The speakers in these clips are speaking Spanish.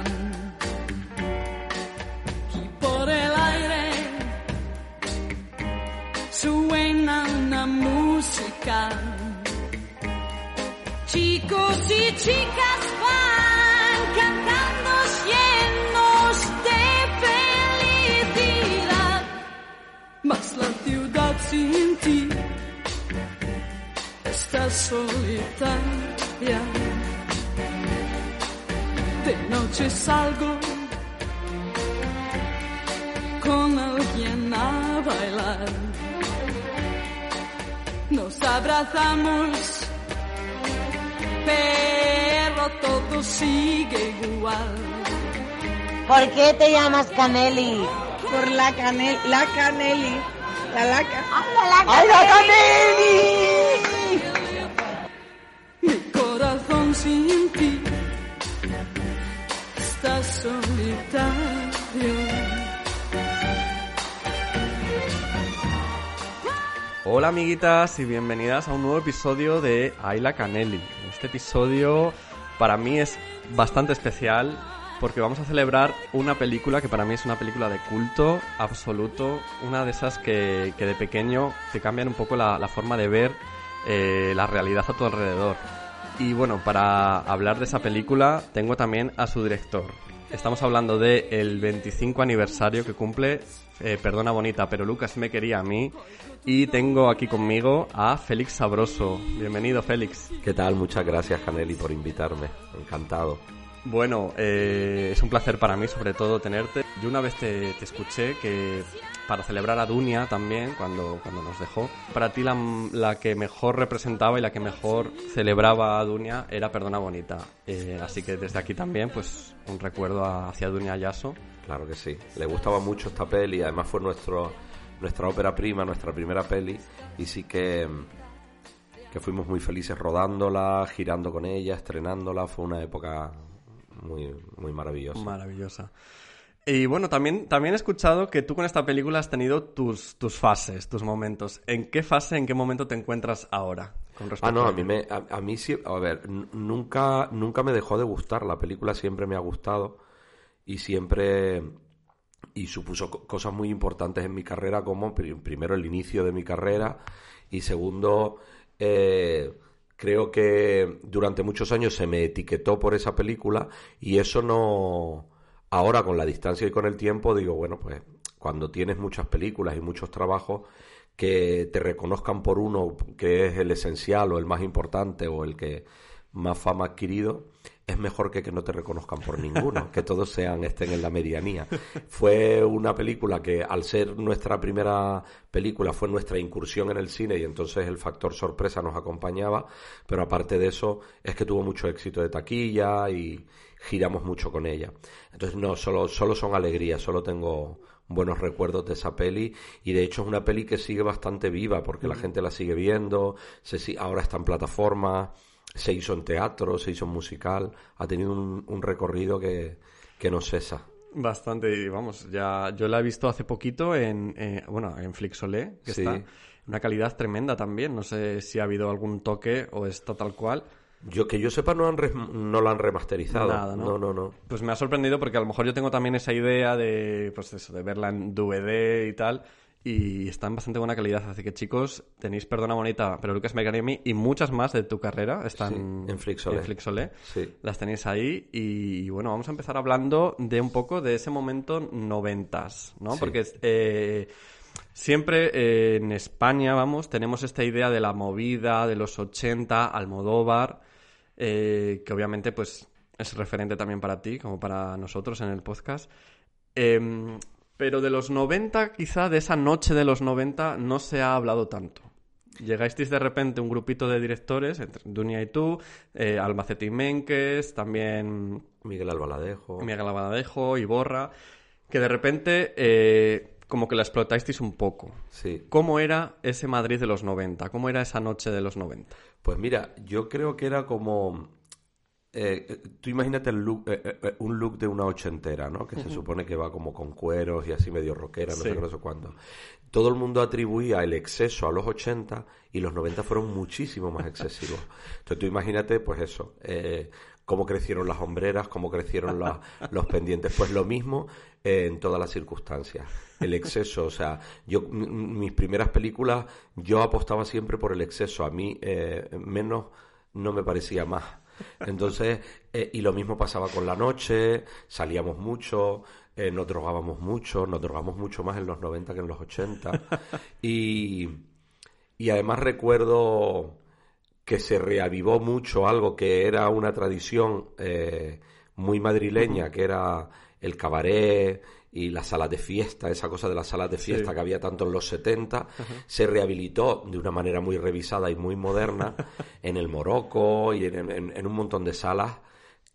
gente Abrazamos, pero todo sigue igual. ¿Por qué te llamas Caneli? Por la canel, la caneli, la laca. ¡Ay, la Mi Hola amiguitas y bienvenidas a un nuevo episodio de Ayla Canelli. Este episodio para mí es bastante especial porque vamos a celebrar una película que para mí es una película de culto absoluto, una de esas que, que de pequeño te cambian un poco la, forma de ver eh, la realidad a tu alrededor. Y bueno, para hablar de esa película tengo también a su director. Estamos hablando de el 25 aniversario que cumple eh, Perdona Bonita, pero Lucas me quería a mí. Y tengo aquí conmigo a Félix Sabroso. Bienvenido, Félix. ¿Qué tal? Muchas gracias, Caneli, por invitarme. Encantado. Bueno, eh, es un placer para mí, sobre todo, tenerte. Yo una vez te, te escuché que para celebrar a Dunia también, cuando, cuando nos dejó, para ti la, la que mejor representaba y la que mejor celebraba a Dunia era Perdona Bonita. Eh, así que desde aquí también, pues, un recuerdo a- hacia Dunia Yaso. Claro que sí. Le gustaba mucho esta peli, además fue nuestro, nuestra ópera prima, nuestra primera peli, y sí que, que fuimos muy felices rodándola, girando con ella, estrenándola. Fue una época muy, muy maravillosa. Maravillosa. Y bueno, también, también he escuchado que tú con esta película has tenido tus, tus fases, tus momentos. ¿En qué fase, en qué momento te encuentras ahora? Con respecto Ah, no, a mí, me, a, a mí sí, a ver, nunca, nunca me dejó de gustar, la película siempre me ha gustado y siempre, y supuso co- cosas muy importantes en mi carrera, como pri- primero el inicio de mi carrera y segundo, eh, creo que durante muchos años se me etiquetó por esa película y eso no, ahora con la distancia y con el tiempo digo, bueno, pues cuando tienes muchas películas y muchos trabajos, que te reconozcan por uno que es el esencial o el más importante o el que más fama ha adquirido, es mejor que que no te reconozcan por ninguno, que todos sean estén en la medianía. Fue una película que al ser nuestra primera película fue nuestra incursión en el cine y entonces el factor sorpresa nos acompañaba, pero aparte de eso es que tuvo mucho éxito de taquilla y giramos mucho con ella. Entonces no, solo, solo son alegrías, solo tengo buenos recuerdos de esa peli y de hecho es una peli que sigue bastante viva porque la gente la sigue viendo, se, ahora está en plataformas, se hizo en teatro, se hizo en musical, ha tenido un, un recorrido que, que no cesa. Bastante, vamos, ya yo la he visto hace poquito en, eh, bueno, en Flixolé, que Sí. está una calidad tremenda también. No sé si ha habido algún toque o está tal cual. Yo que yo sepa no han no la han remasterizado. Nada, ¿no? no, no, no. Pues me ha sorprendido porque a lo mejor yo tengo también esa idea de, pues eso, de verla en DVD y tal. Y está en bastante buena calidad. Así que chicos, tenéis Perdona Bonita, pero Lucas Megaremi y muchas más de tu carrera están Sí, en Flixolé. en Flixolé. Sí. Las tenéis ahí y, bueno, vamos a empezar hablando de un poco de ese momento noventas, ¿no? Sí. Porque eh, siempre eh, en España, vamos, tenemos esta idea de la movida de los 80, Almodóvar, eh, que obviamente pues es referente también para ti, como para nosotros en el podcast. Em, pero de los 90, quizá de esa noche de los 90, no se ha hablado tanto. Llegasteis de repente un grupito de directores, entre Dunia y tú, eh, Albacete y Menques, también Miguel Albaladejo. Miguel Abadadejo, Iborra, que de repente eh, como que la explotasteis un poco. Sí. ¿Cómo era ese Madrid de los 90? ¿Cómo era esa noche de los 90? Pues mira, yo creo que era como eh, eh, tú imagínate el look, eh, un look de una ochentera, ¿no? Que se supone que va como con cueros y así medio rockera, no Sí. sé qué, no sé cuándo. Todo el mundo atribuía el exceso a los 80 y los 90 fueron muchísimo más excesivos. Entonces tú imagínate, pues eso, cómo crecieron las hombreras, cómo crecieron la- los pendientes. Pues lo mismo eh, en todas las circunstancias. El exceso, o sea, yo mis primeras películas yo apostaba siempre por el exceso. A mí eh, menos no me parecía más. Entonces, eh, y lo mismo pasaba con la noche, salíamos mucho, eh, nos drogábamos mucho, nos drogamos mucho más en los 90 que en los 80. Y, y además recuerdo que se reavivó mucho algo que era una tradición eh, muy madrileña, que era el cabaret y las salas de fiesta, esa cosa de las salas de fiesta Sí. que había tanto en los 70, se rehabilitó de una manera muy revisada y muy moderna en el Morocco y en, en- en un montón de salas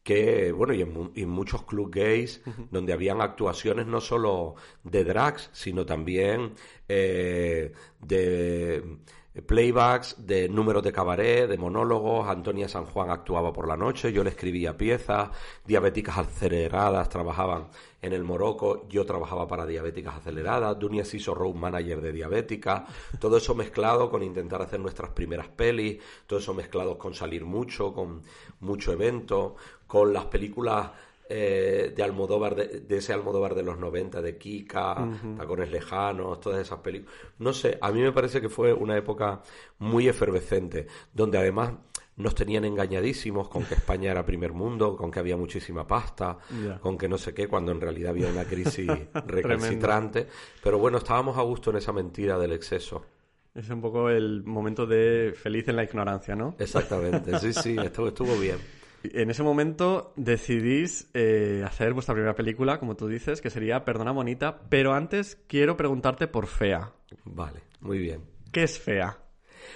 que, bueno, y en, y en muchos club gays, donde habían actuaciones no solo de drags, sino también eh, de playbacks, de números de cabaret, de monólogos. Antonia San Juan actuaba por la noche, yo le escribía piezas, diabéticas aceleradas trabajaban en el Morocco, yo trabajaba para diabéticas aceleradas, Dunia se hizo road manager de diabética, todo eso mezclado con intentar hacer nuestras primeras pelis, todo eso mezclado con salir mucho, con mucho evento, con las películas eh, de Almodóvar, de, de ese Almodóvar de los 90, de Kika, Tacones Lejanos, todas esas películas. No sé, a mí me parece que fue una época muy efervescente, donde además nos tenían engañadísimos con que España era primer mundo, con que había muchísima pasta, con que no sé qué, cuando en realidad había una crisis recalcitrante. Pero bueno, estábamos a gusto en esa mentira del exceso. Es un poco el momento de feliz en la ignorancia, ¿no? Exactamente, sí, sí, estuvo, estuvo bien. En ese momento decidís eh, hacer vuestra primera película, como tú dices, que sería Perdona Bonita, pero antes quiero preguntarte por Fea. Vale, muy bien. ¿Qué es Fea?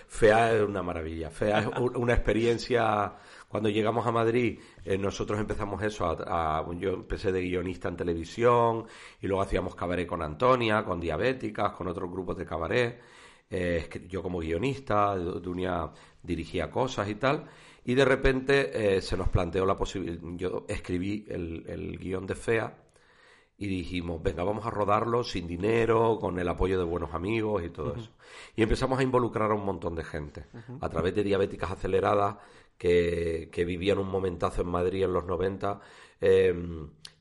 FEA es una maravilla. FEA es una experiencia. Cuando llegamos a Madrid, eh, nosotros empezamos eso. A, a- yo empecé de guionista en televisión y luego hacíamos cabaret con Antonia, con Diabéticas, con otros grupos de cabaret. Eh, yo como guionista, Du- Dunia dirigía cosas y tal. Y de repente eh, se nos planteó la posibilidad. Yo escribí el, el guion de FEA y dijimos, venga, vamos a rodarlo sin dinero, con el apoyo de buenos amigos y todo eso. Y empezamos a involucrar a un montón de gente, a través de diabéticas aceleradas que, que vivían un momentazo en Madrid en los 90. eh,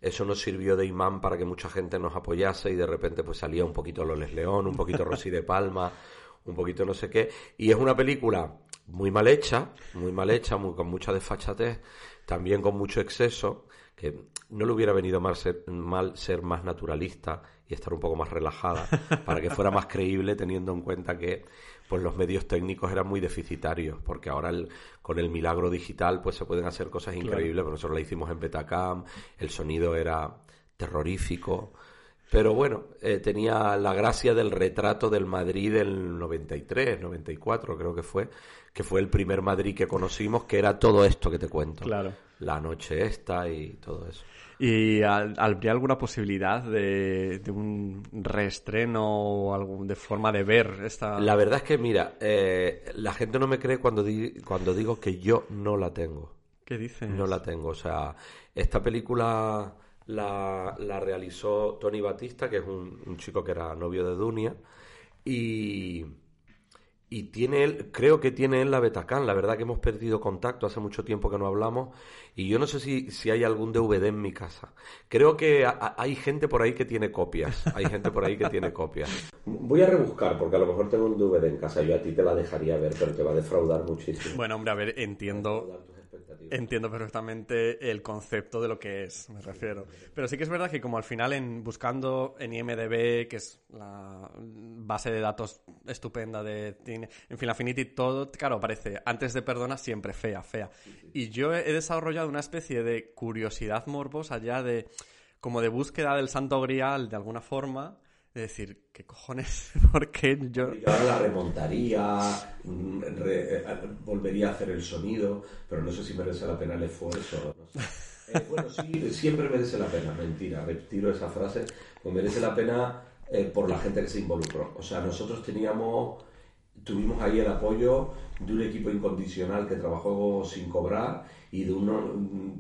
eso nos sirvió de imán para que mucha gente nos apoyase y de repente pues salía un poquito Loles León, un poquito Rosy de Palma, un poquito no sé qué. Y es una película muy mal hecha, muy mal hecha, muy, con mucha desfachatez, también con mucho exceso, que no le hubiera venido mal ser, mal ser más naturalista y estar un poco más relajada para que fuera más creíble teniendo en cuenta que pues los medios técnicos eran muy deficitarios porque ahora el- con el milagro digital pues se pueden hacer cosas increíbles pero nosotros la hicimos en Betacam el sonido era terrorífico pero bueno, eh, tenía la gracia del retrato del Madrid del 93, 94 creo que fue, que fue el primer Madrid que conocimos, que era todo esto que te cuento. Claro. La noche esta y todo eso. ¿Y habría alguna posibilidad de, de un reestreno o algún, de forma de ver esta... La verdad es que, mira, eh, la gente no me cree cuando, di- cuando digo que yo no la tengo. ¿Qué dices? No la tengo. O sea, esta película la, la realizó Tony Batista, que es un, un chico que era novio de Dunia. Y, y tiene él, creo que tiene él la Betacán. La verdad que hemos perdido contacto, hace mucho tiempo que no hablamos. Y yo no sé si, si hay algún DVD en mi casa. Creo que a- a- hay gente por ahí que tiene copias. Hay gente por ahí que tiene copias. Voy a rebuscar, porque a lo mejor tengo un DVD en casa. Yo a ti te la dejaría ver, pero te va a defraudar muchísimo. Bueno, hombre, a ver, entiendo... Entiendo perfectamente el concepto de lo que es, me refiero. Pero sí que es verdad que como al final en buscando en IMDB, que es la base de datos estupenda de cine, en fin, Affinity, todo, claro, aparece antes de Perdona siempre fea, fea. Y yo he he desarrollado una especie de curiosidad morbosa ya de como de búsqueda del santo grial de alguna forma, de decir, ¿qué cojones? ¿Por qué yo...? Yo ahora la remontaría, mm, re- eh, volvería a hacer el sonido, pero no sé si merece la pena el esfuerzo. no sé. Eh, bueno, sí, siempre merece la pena, mentira, retiro esa frase, pues merece la pena eh, por la gente que se involucró. O sea, nosotros teníamos tuvimos ahí el apoyo de un equipo incondicional que trabajó sin cobrar y de uno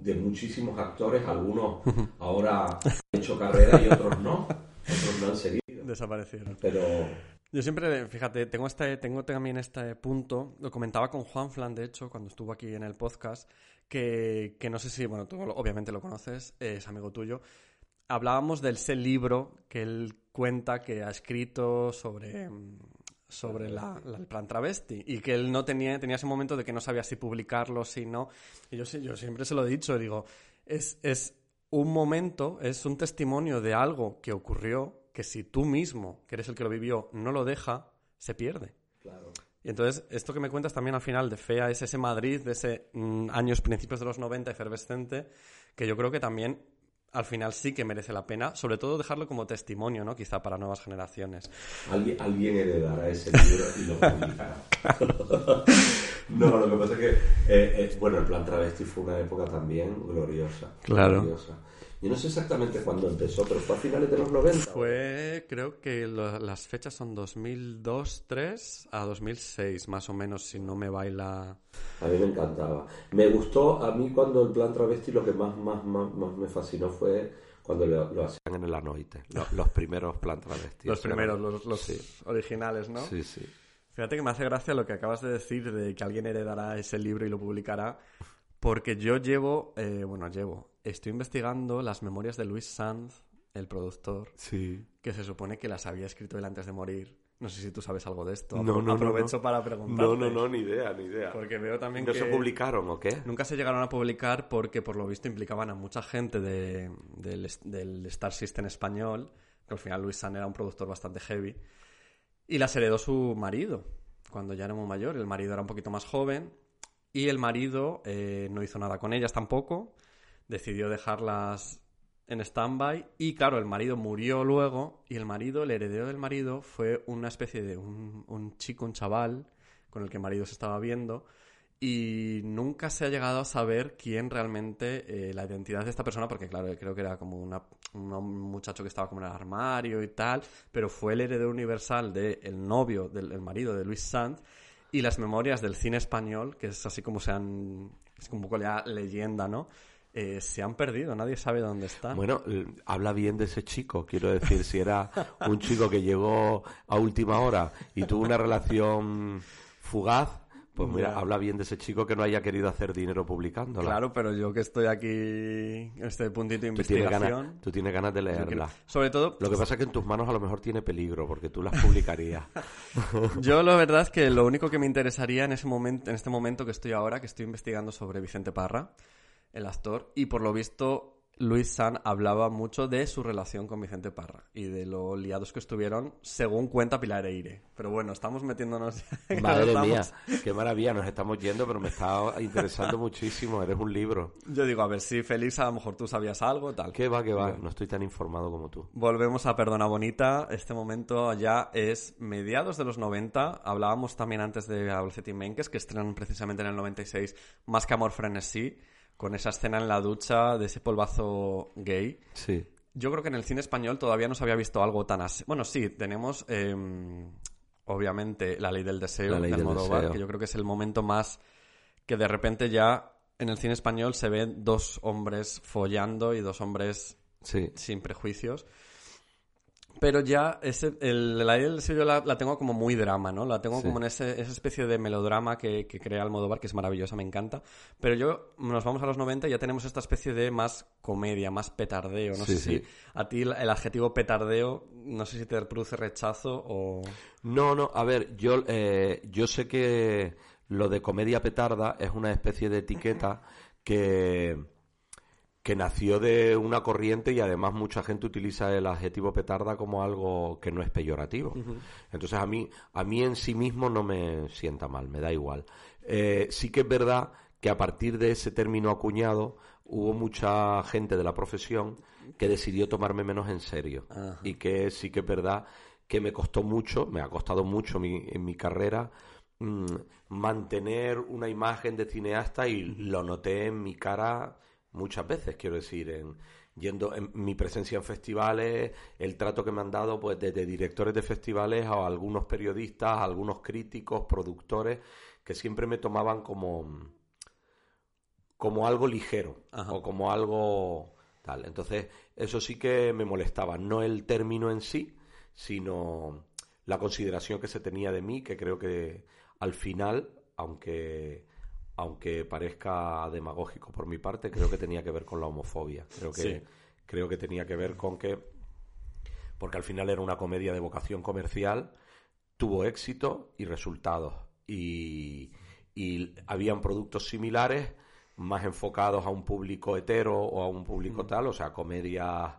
de muchísimos actores, algunos ahora han hecho carrera y otros no, otros no han seguido. Desaparecieron. Pero Yo siempre, fíjate, tengo este, tengo también este punto, lo comentaba con Juan Flan, de hecho, cuando estuvo aquí en el podcast, que, que no sé si, bueno, tú obviamente lo conoces, es amigo tuyo. Hablábamos del ese libro que él cuenta que ha escrito sobre, sobre la- la- el plan travesti y que él no tenía, tenía ese momento de que no sabía si publicarlo, si no. Y yo, yo siempre se lo he dicho, digo, es, es un momento, es un testimonio de algo que ocurrió que si tú mismo, que eres el que lo vivió, no lo deja, se pierde. claro. Y entonces, esto que me cuentas también al final de Fea es ese Madrid de ese mm, años principios de los 90 efervescente, que yo creo que también al final sí que merece la pena, sobre todo dejarlo como testimonio, ¿no? Quizá para nuevas generaciones. Alguien, alguien heredará ese libro y lo publicará. no, lo que pasa es que, eh, eh, bueno, el plan travesti fue una época también gloriosa. Claro. gloriosa. Yo no sé exactamente cuándo empezó, pero fue a finales de los 90. Fue, creo que lo- las fechas son 2002-3 a 2006, más o menos, si no me baila... A mí me encantaba. Me gustó, a mí cuando el plan travesti lo que más, más, más, más me fascinó fue cuando lo, lo hacían en el Anoite. Lo- Los, primeros plan travesti. Los primeros, los, los Sí, originales, ¿no? sí, sí. Fíjate que me hace gracia lo que acabas de decir de que alguien heredará ese libro y lo publicará, porque yo llevo, eh, bueno, llevo, estoy investigando las memorias de Luis Sanz, el productor, Sí. que se supone que las había escrito él antes de morir. No sé si tú sabes algo de esto. No, no, no, Aprovecho no. para preguntarte. No, no, no, ni idea, ni idea. Porque veo también ¿No que... se publicaron o qué? Nunca se llegaron a publicar porque, por lo visto, implicaban a mucha gente de- del, del Star System español, que al final Luis San era un productor bastante heavy, y las heredó su marido, cuando ya era muy mayor. El marido era un poquito más joven, y el marido eh, no hizo nada con ellas tampoco, decidió dejarlas en stand-by, y claro, el marido murió luego, y el marido, el heredero del marido, fue una especie de un, un chico, un chaval, con el que el marido se estaba viendo, y nunca se ha llegado a saber quién realmente, eh, la identidad de esta persona, porque claro, creo que era como una, un muchacho que estaba como en el armario y tal, pero fue el heredero universal del novio, del el marido de Luis Sanz, y las memorias del cine español, que es así como se han, es como un poco ya leyenda, ¿no? Eh, se han perdido, nadie sabe dónde está. Bueno, habla bien de ese chico, quiero decir, si era un chico que llegó a última hora y tuvo una relación fugaz, pues mira, habla bien de ese chico que no haya querido hacer dinero publicándola. Claro, pero yo que estoy aquí en este puntito de tienes, investigación... ganas, tú tienes ganas de quiero- leerla. Sobre todo, Lo que pasa es que en tus manos a lo mejor tiene peligro, porque tú las publicarías. Yo la verdad es que lo único que me interesaría en ese momento, en este momento que estoy ahora, que estoy investigando sobre Vicente Parra, el actor, y por lo visto Luis San hablaba mucho de su relación con Vicente Parra y de lo liados que estuvieron, según cuenta Pilar Eire. Pero bueno, estamos metiéndonos. Madre estamos- mía, qué maravilla, nos estamos yendo, pero me está interesando muchísimo, eres un libro. Yo digo, a ver si Félix, a lo mejor tú sabías algo, tal. ¿Qué va, qué va? No estoy tan informado como tú. Volvemos a Perdona Bonita. Este momento ya es mediados de los 90. Hablábamos también antes de Albacete y Menkes, que estrenan precisamente en el 96 Más que Amor Frenesí, con esa escena en la ducha de ese polvazo gay. Sí. Yo creo que en el cine español todavía no se había visto algo tan así. Bueno, sí, tenemos eh, obviamente La Ley del Deseo Ley de Almodóvar, Deseo. que yo creo que es el momento más que de repente ya en el cine español se ven dos hombres follando y dos hombres Sí. sin prejuicios. Pero ya ese, el, la ley del yo la, la tengo como muy drama, ¿no? La tengo Sí. como en ese, esa especie de melodrama que, que crea Almodóvar, que es maravillosa, me encanta. Pero yo, nos vamos a los 90 y ya tenemos esta especie de más comedia, más petardeo. No Sí, sé sí. si a ti el, el adjetivo petardeo, no sé si te produce rechazo o... No, no, a ver, yo, eh, yo sé que lo de comedia petarda es una especie de etiqueta que, que nació de una corriente y además mucha gente utiliza el adjetivo petarda como algo que no es peyorativo. Entonces a mí, a mí en sí mismo no me sienta mal, me da igual. Eh, sí que es verdad que a partir de ese término acuñado hubo mucha gente de la profesión que decidió tomarme menos en serio y que sí que es verdad que me costó mucho, me ha costado mucho mi- en mi carrera mm, mantener una imagen de cineasta y lo noté en mi cara muchas veces, quiero decir, en yendo en mi presencia en festivales, el trato que me han dado pues desde directores de festivales a algunos periodistas, a algunos críticos, productores, que siempre me tomaban como, como algo ligero Ajá. o como algo tal. Entonces, eso sí que me molestaba, no el término en sí, sino la consideración que se tenía de mí, que creo que al final, aunque aunque parezca demagógico por mi parte, creo que tenía que ver con la homofobia. Creo que Sí. creo que tenía que ver con que porque al final era una comedia de vocación comercial, tuvo éxito y resultados. Y, y habían productos similares, más enfocados a un público hetero o a un público tal, o sea, comedias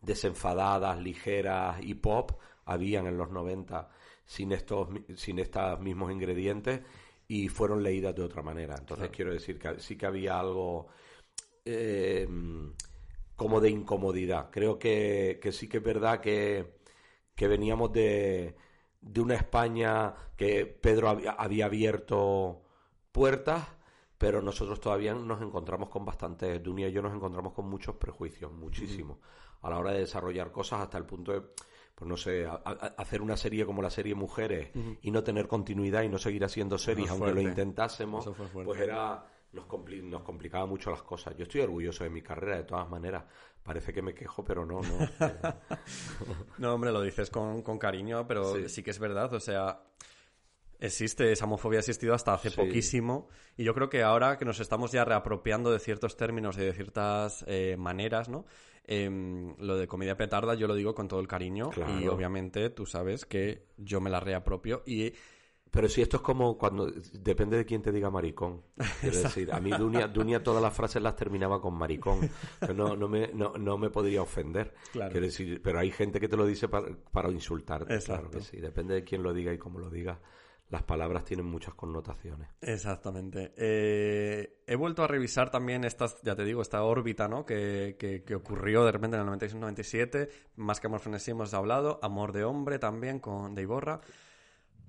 desenfadadas, ligeras y pop, habían en los 90 sin estos, sin estos mismos ingredientes y fueron leídas de otra manera. Entonces quiero decir que sí que había algo eh, como de incomodidad. Creo que, que sí que es verdad que, que veníamos de, de una España que Pedro había, había abierto puertas, pero nosotros todavía nos encontramos con bastantes, Dunia y yo nos encontramos con muchos prejuicios, muchísimos, a la hora de desarrollar cosas hasta el punto de, pues no sé, a- a- hacer una serie como la serie Mujeres y no tener continuidad y no seguir haciendo series, aunque lo intentásemos, pues era nos, compli- nos complicaba mucho las cosas. Yo estoy orgulloso de mi carrera, de todas maneras. Parece que me quejo, pero no, no. Eh, No, hombre, lo dices con, con cariño, pero sí. Sí. que es verdad. O sea, existe, esa homofobia ha existido hasta hace Sí. poquísimo. Y yo creo que ahora que nos estamos ya reapropiando de ciertos términos y de ciertas eh, maneras, ¿no? Em, lo de comedia petarda yo lo digo con todo el cariño. Claro. Y obviamente tú sabes que yo me la reapropio y... Pero si esto es como cuando. Depende de quién te diga maricón. Quiero decir, a mí Dunia, Dunia todas las frases las terminaba con maricón. No, no, me, no, no me podría ofender. Claro. Quiero decir, pero hay gente que te lo dice para, para insultarte. Exacto. Claro que sí. Depende de quién lo diga y cómo lo diga. Las palabras tienen muchas connotaciones. Exactamente. Eh, he vuelto a revisar también estas, ya te digo, esta órbita, ¿no? Que, que, que ocurrió de repente en el 96-97. Más que amor frenesí hemos hablado. Amor de hombre también con De Iborra.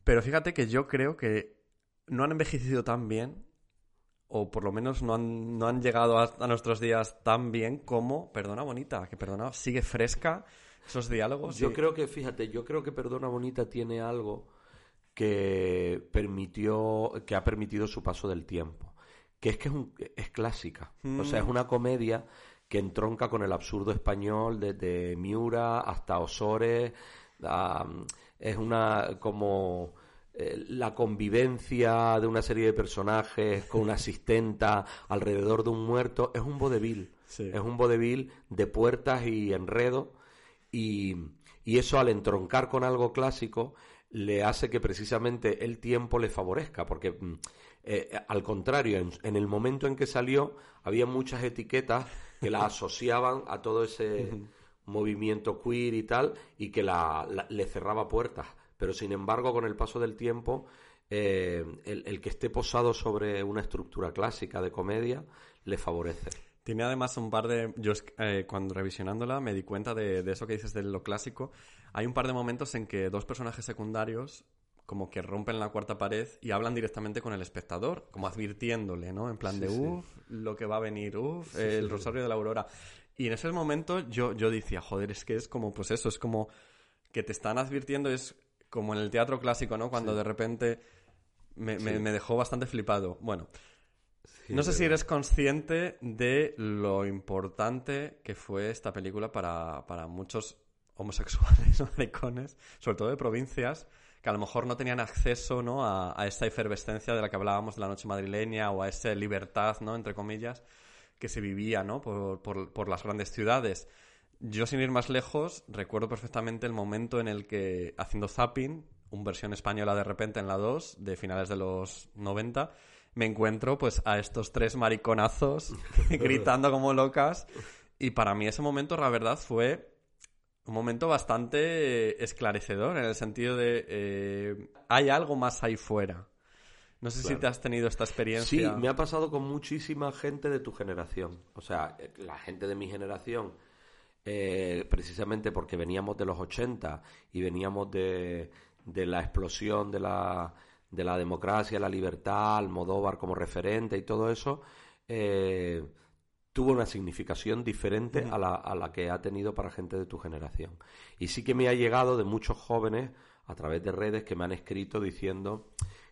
Pero fíjate que yo creo que no han envejecido tan bien, o por lo menos no han, no han llegado a, a nuestros días tan bien como Perdona Bonita, que Perdona sigue fresca esos diálogos. Yo y- creo que, fíjate, yo creo que Perdona Bonita tiene algo que permitió, que ha permitido su paso del tiempo. Que es que es, un- es clásica. O sea, es una comedia que entronca con el absurdo español desde Miura hasta Osores. es una como eh, la convivencia de una serie de personajes con una asistenta alrededor de un muerto. Es un vodevil. Sí. Es un vodevil de puertas y enredo. Y, y eso al entroncar con algo clásico le hace que precisamente el tiempo le favorezca, porque mm, eh, al contrario, en, en el momento en que salió había muchas etiquetas que la asociaban a todo ese movimiento queer y tal, y que la, la- le cerraba puertas. Pero sin embargo, con el paso del tiempo, eh, el, el que esté posado sobre una estructura clásica de comedia le favorece. Tiene además un par de... Yo eh, cuando revisionándola me di cuenta de, de eso que dices de lo clásico. Hay un par de momentos en que dos personajes secundarios como que rompen la cuarta pared y hablan directamente con el espectador, como advirtiéndole, ¿no? En plan de, sí. uff, lo que va a venir, uff, el Rosario de la Aurora. Y en ese momento yo, yo decía, joder, es que es como, pues eso, es como que te están advirtiendo, es como en el teatro clásico, ¿no? Cuando de repente me, me- me dejó bastante flipado. Bueno, no sé si eres consciente de lo importante que fue esta película para, para muchos homosexuales maricones, sobre todo de provincias, que a lo mejor no tenían acceso ¿no? a, a efervescencia de la que hablábamos de la noche madrileña o a esa libertad, ¿no? entre comillas, que se vivía ¿no? por, por, por las grandes ciudades. Yo, sin ir más lejos, recuerdo perfectamente el momento en el que, haciendo zapping, un versión española de repente en la 2, de finales de los 90, me encuentro pues a estos tres mariconazos gritando como locas. Y para mí ese momento, la verdad, fue un momento bastante eh, esclarecedor, en el sentido de eh, hay algo más ahí fuera. No sé si te has tenido esta Sí, experiencia. me ha pasado con muchísima gente de tu generación. O sea, la gente de mi generación, eh, precisamente porque veníamos de los 80 y veníamos de, de la explosión de la, de la democracia, la libertad, Almodóvar como referente y todo eso, eh, tuvo una significación diferente a, la, a la que ha tenido para gente de tu generación. Y sí que me ha llegado de muchos jóvenes a través de redes que me han escrito diciendo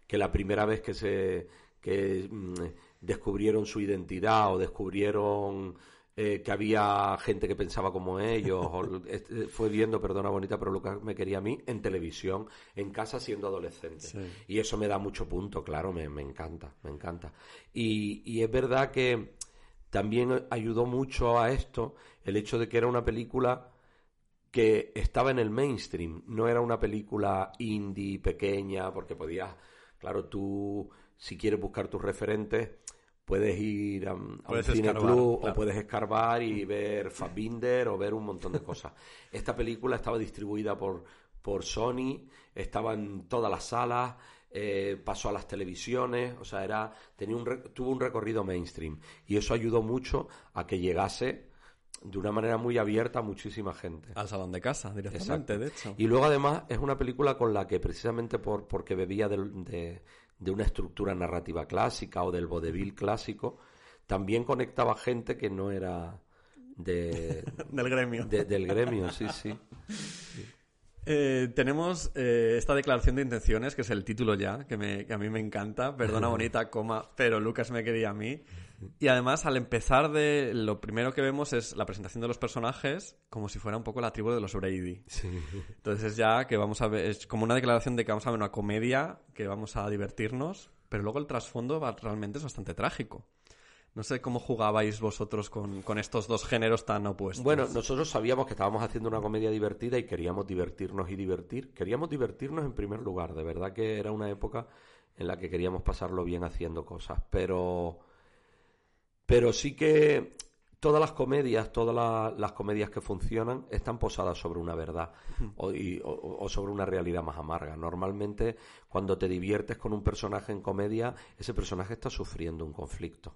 que la primera vez que se que mm, descubrieron su identidad o descubrieron eh, que había gente que pensaba como ellos, o, este, fue viendo, perdona bonita, pero Lucas me quería a mí en televisión, en casa siendo adolescente. Y eso me da mucho punto, claro, me, me encanta, me encanta. Y, y es verdad que también ayudó mucho a esto el hecho de que era una película que estaba en el mainstream, no era una película indie, pequeña, porque podías, claro, tú, si quieres buscar tus referentes, puedes ir a, a Puedes club claro. o puedes escarbar y ver Fassbinder o ver un montón de cosas. Esta película estaba distribuida por, por Sony, estaba en todas las salas, eh, pasó a las televisiones, o sea, era, tenía un, tuvo un recorrido mainstream y eso ayudó mucho a que llegase de una manera muy abierta a muchísima gente. Al salón de casa, directamente, Exacto. de hecho. Y luego además es una película con la que precisamente por, porque bebía de, de una estructura narrativa clásica o del vodevil clásico, también conectaba gente que no era de, Del gremio. de- del gremio, sí, sí. Eh, tenemos eh, esta declaración de intenciones, que es el título ya, que, me, que a mí me encanta. Perdona, bonita, coma, pero Lucas me quería a mí. Y además, al empezar de... Lo primero que vemos es la presentación de los personajes, como si fuera un poco la tribu de los Brady. Entonces es ya que vamos a ver... Es como una declaración de que vamos a ver una comedia, que vamos a divertirnos, pero luego el trasfondo va- realmente es bastante trágico. No sé cómo jugabais vosotros con, con estos dos géneros tan opuestos. Bueno, nosotros sabíamos que estábamos haciendo una comedia divertida y queríamos divertirnos y divertir. Queríamos divertirnos en primer lugar, de verdad que era una época en la que queríamos pasarlo bien haciendo cosas, pero pero sí que todas las comedias, todas la- las comedias que funcionan están posadas sobre una verdad o, y- o- o sobre una realidad más amarga. Normalmente, cuando te diviertes con un personaje en comedia, ese personaje está sufriendo un conflicto.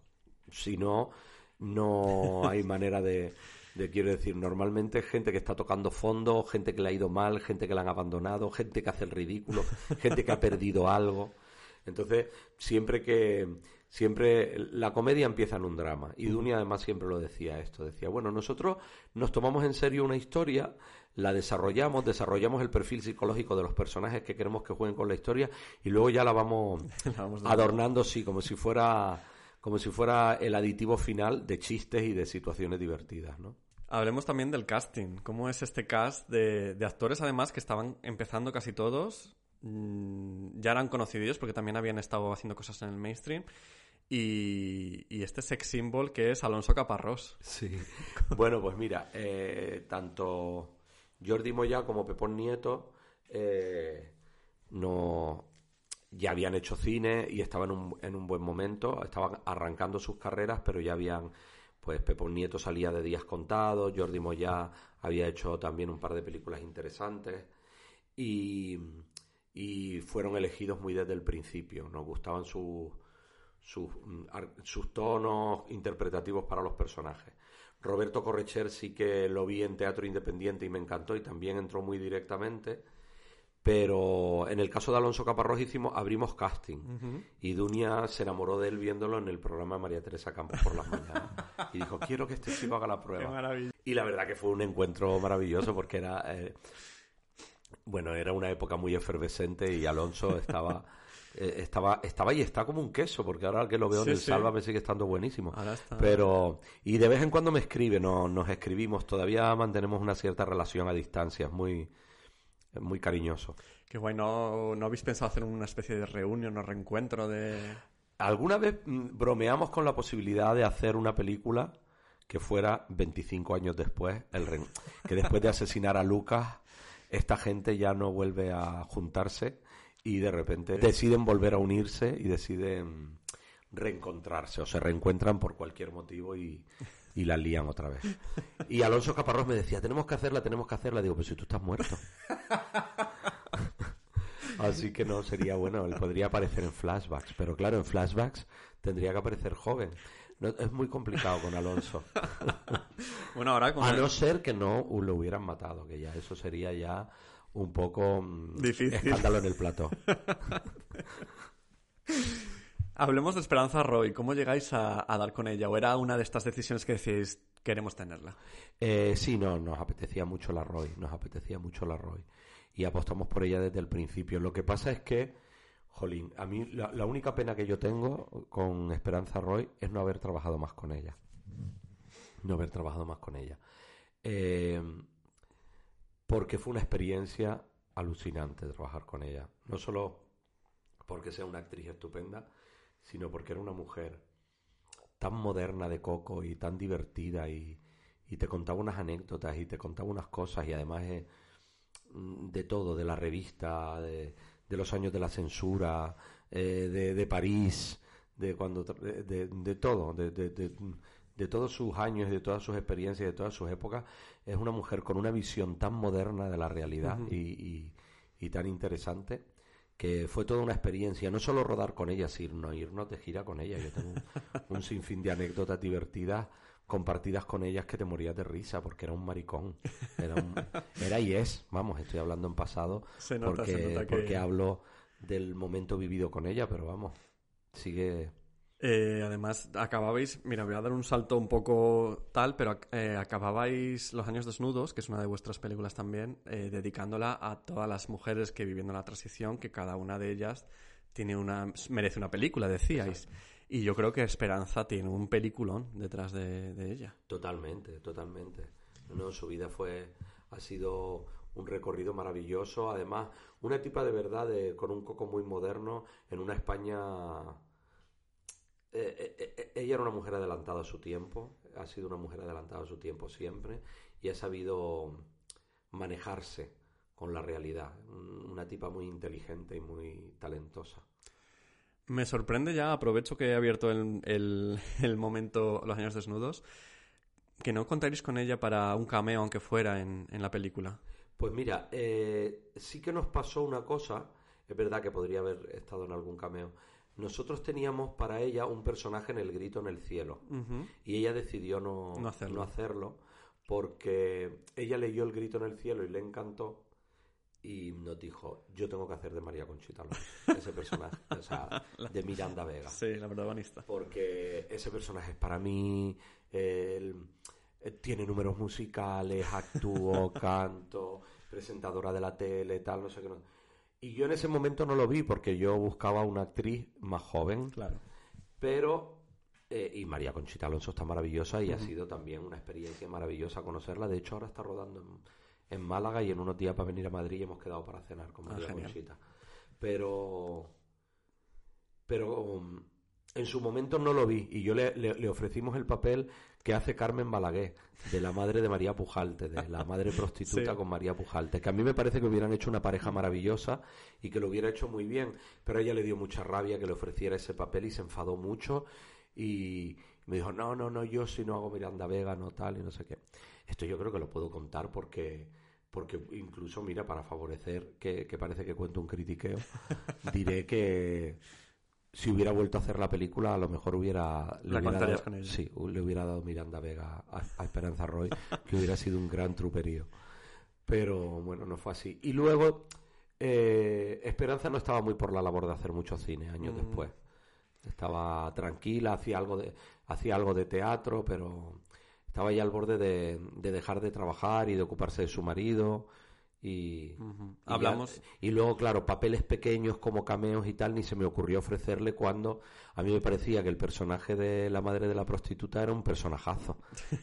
Si no, no hay manera de, de, quiero decir, normalmente gente que está tocando fondo, gente que le ha ido mal, gente que la han abandonado, gente que hace el ridículo, gente que ha perdido algo. Entonces, siempre que siempre la comedia empieza en un drama. Y Dunia además siempre lo decía esto, decía, bueno, nosotros nos tomamos en serio una historia, la desarrollamos, desarrollamos el perfil psicológico de los personajes que queremos que jueguen con la historia y luego ya la vamos La vamos adornando sí, como si fuera como si fuera el aditivo final de chistes y de situaciones divertidas, ¿no? Hablemos también del casting. ¿Cómo es este cast de, de actores, además, que estaban empezando casi todos? mm, Ya eran conocidos porque también habían estado haciendo cosas en el mainstream. Y, y este sex symbol que es Alonso Caparrós. Sí. bueno, pues mira, eh, tanto Jordi Moya como Pepón Nieto eh, no ya habían hecho cine y estaban en un, en un buen momento, estaban arrancando sus carreras, pero ya habían, pues Pepón Nieto salía de días contados, Jordi Moya había hecho también un par de películas interesantes y, y fueron elegidos muy desde el principio, nos gustaban sus sus tonos interpretativos para los personajes. Roberto Correcher sí que lo vi en teatro independiente y me encantó y también entró muy directamente. Pero en el caso de Alonso Caparrós hicimos, abrimos casting y Dunia se enamoró de él viéndolo en el programa de María Teresa Campos por las mañanas. Y dijo, quiero que este chico haga la prueba. Y la verdad que fue un encuentro maravilloso porque era, eh, bueno, era una época muy efervescente y Alonso estaba, eh, estaba, estaba y está como un queso, porque ahora que lo veo Sí, en el sí. Salva me sigue estando buenísimo. Ahora está. Pero, y de vez en cuando me escribe, no, nos escribimos, todavía mantenemos una cierta relación a distancia, es muy, muy cariñoso. Que guay, ¿no, ¿no habéis pensado hacer una especie de reunión o reencuentro de... Alguna vez mm, bromeamos con la posibilidad de hacer una película que fuera 25 años después, el re- que después de asesinar a Lucas, esta gente ya no vuelve a juntarse y de repente deciden volver a unirse y deciden reencontrarse o se reencuentran por cualquier motivo y, y la lían otra vez. Y Alonso Caparrós me decía, tenemos que hacerla, tenemos que hacerla. Digo, pues si tú estás muerto. Así que no sería bueno, él podría aparecer en flashbacks, pero claro, en flashbacks tendría que aparecer joven. No, es muy complicado con Alonso. Bueno, ahora con A el- no ser que no lo hubieran matado, que ya eso sería ya un poco mm, Difícil. escándalo en el plató. Hablemos de Esperanza Roy. ¿Cómo llegáis a, dar con ella? ¿O era una de estas decisiones que decís, queremos tenerla? Eh, sí, no, nos apetecía mucho la Roy, nos apetecía mucho la Roy. Y apostamos por ella desde el principio. Lo que pasa es que, jolín, a mí la, la única pena que yo tengo con Esperanza Roy es no haber trabajado más con ella. No haber trabajado más con ella. Eh, porque fue una experiencia alucinante trabajar con ella. No solo porque sea una actriz estupenda, sino porque era una mujer tan moderna de coco y tan divertida y, y te contaba unas anécdotas y te contaba unas cosas y además eh, de todo, de la revista, de, de los años de la censura, eh, de, de París, de cuando de, de- de todo, de, todos sus años, de todas sus experiencias, de todas sus épocas, es una mujer con una visión tan moderna de la realidad y, y- y tan interesante que fue toda una experiencia, no solo rodar con ella, sino irnos de gira con ella. Yo tengo un, un sinfín de anécdotas divertidas compartidas con ellas que te morías de risa porque era un maricón. Era, un- era y es, vamos, estoy hablando en pasado Se nota, porque, se nota que- porque hablo del momento vivido con ella, pero vamos, sigue... Eh, además, acababais, mira, voy a dar un salto un poco tal, pero eh, acababais Los Años Desnudos, que es una de vuestras películas también, eh, dedicándola a todas las mujeres que viviendo la transición, que cada una de ellas tiene una, merece una película, decíais. Y yo creo que Esperanza tiene un peliculón detrás de, de ella. Totalmente, totalmente. No, su vida fue, ha sido un recorrido maravilloso. Además, una tipa de verdad de- con un coco muy moderno en una España. Eh, eh, eh, ella era una mujer adelantada a su tiempo, ha sido una mujer adelantada a su tiempo siempre y ha sabido manejarse con la realidad. Un- Una tipa muy inteligente y muy talentosa. Me sorprende ya, aprovecho que he abierto el, el- el momento Los Años Desnudos, que no contaréis con ella para un cameo, aunque fuera en, en la película. Pues mira, eh, sí que nos pasó una cosa, es verdad que podría haber estado en algún cameo. Nosotros teníamos para ella un personaje en El Grito en el Cielo y ella decidió no, No hacerlo. no hacerlo porque ella leyó El Grito en el Cielo y le encantó y nos dijo, yo tengo que hacer de María Conchita Alonso, ese personaje, o sea, de Miranda Vega Sí, la protagonista. porque ese personaje es para mí. él, eh, tiene números musicales, actuó, canto, presentadora de la tele, tal, no sé qué. no- Y yo en ese momento no lo vi porque yo buscaba una actriz más joven, Claro. pero. eh, y María Conchita Alonso está maravillosa y ha sido también una experiencia maravillosa conocerla. De hecho, ahora está rodando en, en Málaga y en unos días para venir a Madrid y hemos quedado para cenar con Ah, María. Conchita. Pero pero um, en su momento no lo vi y yo le, le- le ofrecimos el papel que hace Carmen Balaguer, de la madre de María Pujalte, de la madre prostituta Sí. con María Pujalte, que a mí me parece que hubieran hecho una pareja maravillosa y que lo hubiera hecho muy bien, pero a ella le dio mucha rabia que le ofreciera ese papel y se enfadó mucho y me dijo, no, no, no, yo si no hago Miranda Vega, no tal y no sé qué. Esto yo creo que lo puedo contar porque... Porque incluso, mira, para favorecer que, que parece que cuento un critiqueo, diré que, si hubiera vuelto a hacer la película, a lo mejor hubiera. La hubiera dado- con. Sí, le hubiera dado Miranda Vega a, a Esperanza Roy, que hubiera sido un gran truperío. Pero bueno, no fue así. Y luego, eh, Esperanza no estaba muy por la labor de hacer mucho cine años Mm. después. Estaba tranquila, hacía algo de, hacía algo de teatro, pero estaba ya al borde de, de dejar de trabajar y de ocuparse de su marido. Y, Ujú. y ya- Hablamos- y luego, claro, papeles pequeños como cameos y tal, ni se me ocurrió ofrecerle cuando a mí me parecía que el personaje de la madre de la prostituta era un personajazo,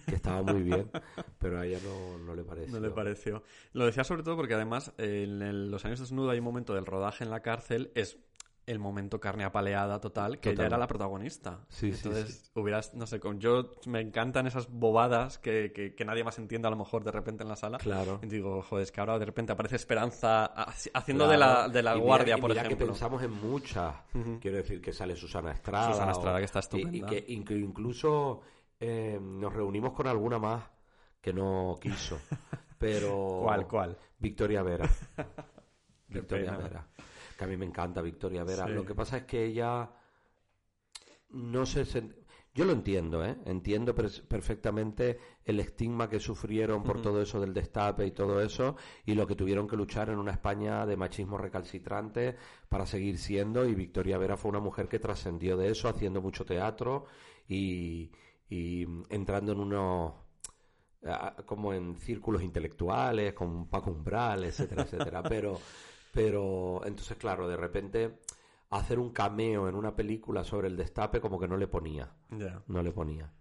que estaba muy bien, pero a ella no, no le pareció. No le pareció. Lo decía sobre todo porque además en el- los años desnudo hay un momento del rodaje en la cárcel, es el momento carne apaleada total, que ella Total. era la protagonista. Sí, sí, Entonces hubieras, no sé, con yo me encantan esas bobadas que, que, que nadie más entiende a lo mejor de repente en la sala. Claro. Y digo, joder, es que ahora de repente aparece Esperanza haci- haciendo Claro. de la, de la Y mira- guardia, y por mira ejemplo. que pensamos en muchas. Quiero decir que sale Susana Estrada. Susana Estrada, que está estupenda. Y, que inc- incluso eh, nos reunimos con alguna más que no quiso. Pero. ¿Cuál, cuál? Victoria Vera. Victoria. Vera. Que a mí me encanta Victoria Vera. Sí. Lo que pasa es que ella no se sent- Yo lo entiendo, ¿eh? Entiendo perfectamente el estigma que sufrieron por todo eso del destape y todo eso, y lo que tuvieron que luchar en una España de machismo recalcitrante para seguir siendo, y Victoria Vera fue una mujer que trascendió de eso, haciendo mucho teatro y, y entrando en unos como en círculos intelectuales, con Paco Umbral, etcétera, etcétera. Pero, pero, entonces, claro, de repente hacer un cameo en una película sobre el destape como que no le ponía, Ya. no le ponía.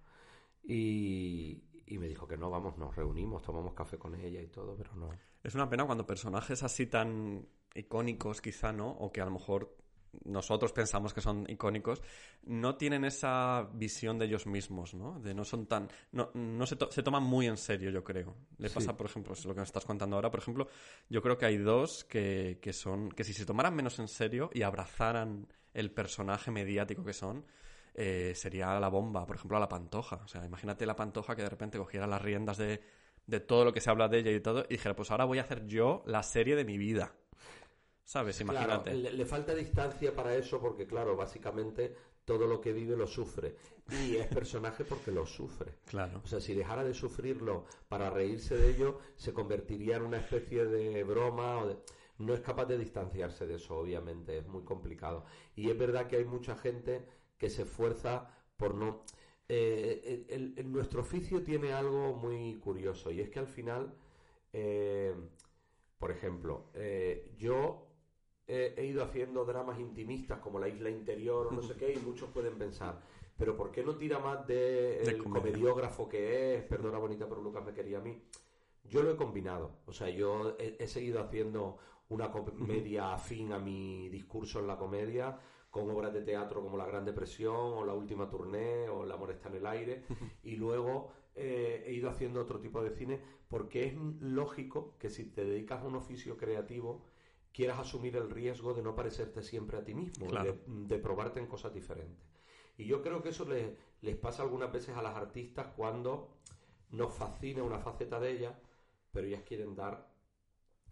Y, y me dijo que no, vamos, nos reunimos, tomamos café con ella y todo, pero no. Es una pena cuando personajes así tan icónicos, quizá, ¿no? O que a lo mejor nosotros pensamos que son icónicos, no tienen esa visión de ellos mismos, ¿no? De no son tan... No, no se, to- se toman muy en serio, yo creo. Le Sí. pasa, por ejemplo, lo que me estás contando ahora, por ejemplo, yo creo que hay dos que, que son... que si se tomaran menos en serio y abrazaran el personaje mediático que son, eh, sería la bomba, por ejemplo, a la Pantoja. O sea, imagínate la Pantoja que de repente cogiera las riendas de, de todo lo que se habla de ella y todo, y dijera, pues ahora voy a hacer yo la serie de mi vida. ¿Sabes? Imagínate. Claro, le, le falta distancia para eso porque, claro, básicamente todo lo que vive lo sufre. Y es personaje porque lo sufre. Claro. O sea, si dejara de sufrirlo para reírse de ello, se convertiría en una especie de broma. O de... No es capaz de distanciarse de eso, obviamente, es muy complicado. Y es verdad que hay mucha gente que se esfuerza por no... Eh, el- el- nuestro oficio tiene algo muy curioso y es que al final, eh, por ejemplo, eh, yo he, he ido haciendo dramas intimistas como La Isla Interior o no sé qué y muchos pueden pensar, pero ¿por qué no tira más de De el comedia. comediógrafo que es? Perdona bonita, pero Lucas me quería a mí. Yo lo he combinado, o sea, yo he, he seguido haciendo una comedia afín a mi discurso en la comedia, con obras de teatro como La Gran Depresión, o La Última Tournée, o El amor está en el aire, y luego eh, he ido haciendo otro tipo de cine, porque es lógico que si te dedicas a un oficio creativo, quieras asumir el riesgo de no parecerte siempre a ti mismo, Claro. de, de probarte en cosas diferentes. Y yo creo que eso les, les pasa algunas veces a las artistas cuando nos fascina una faceta de ellas, pero ellas quieren dar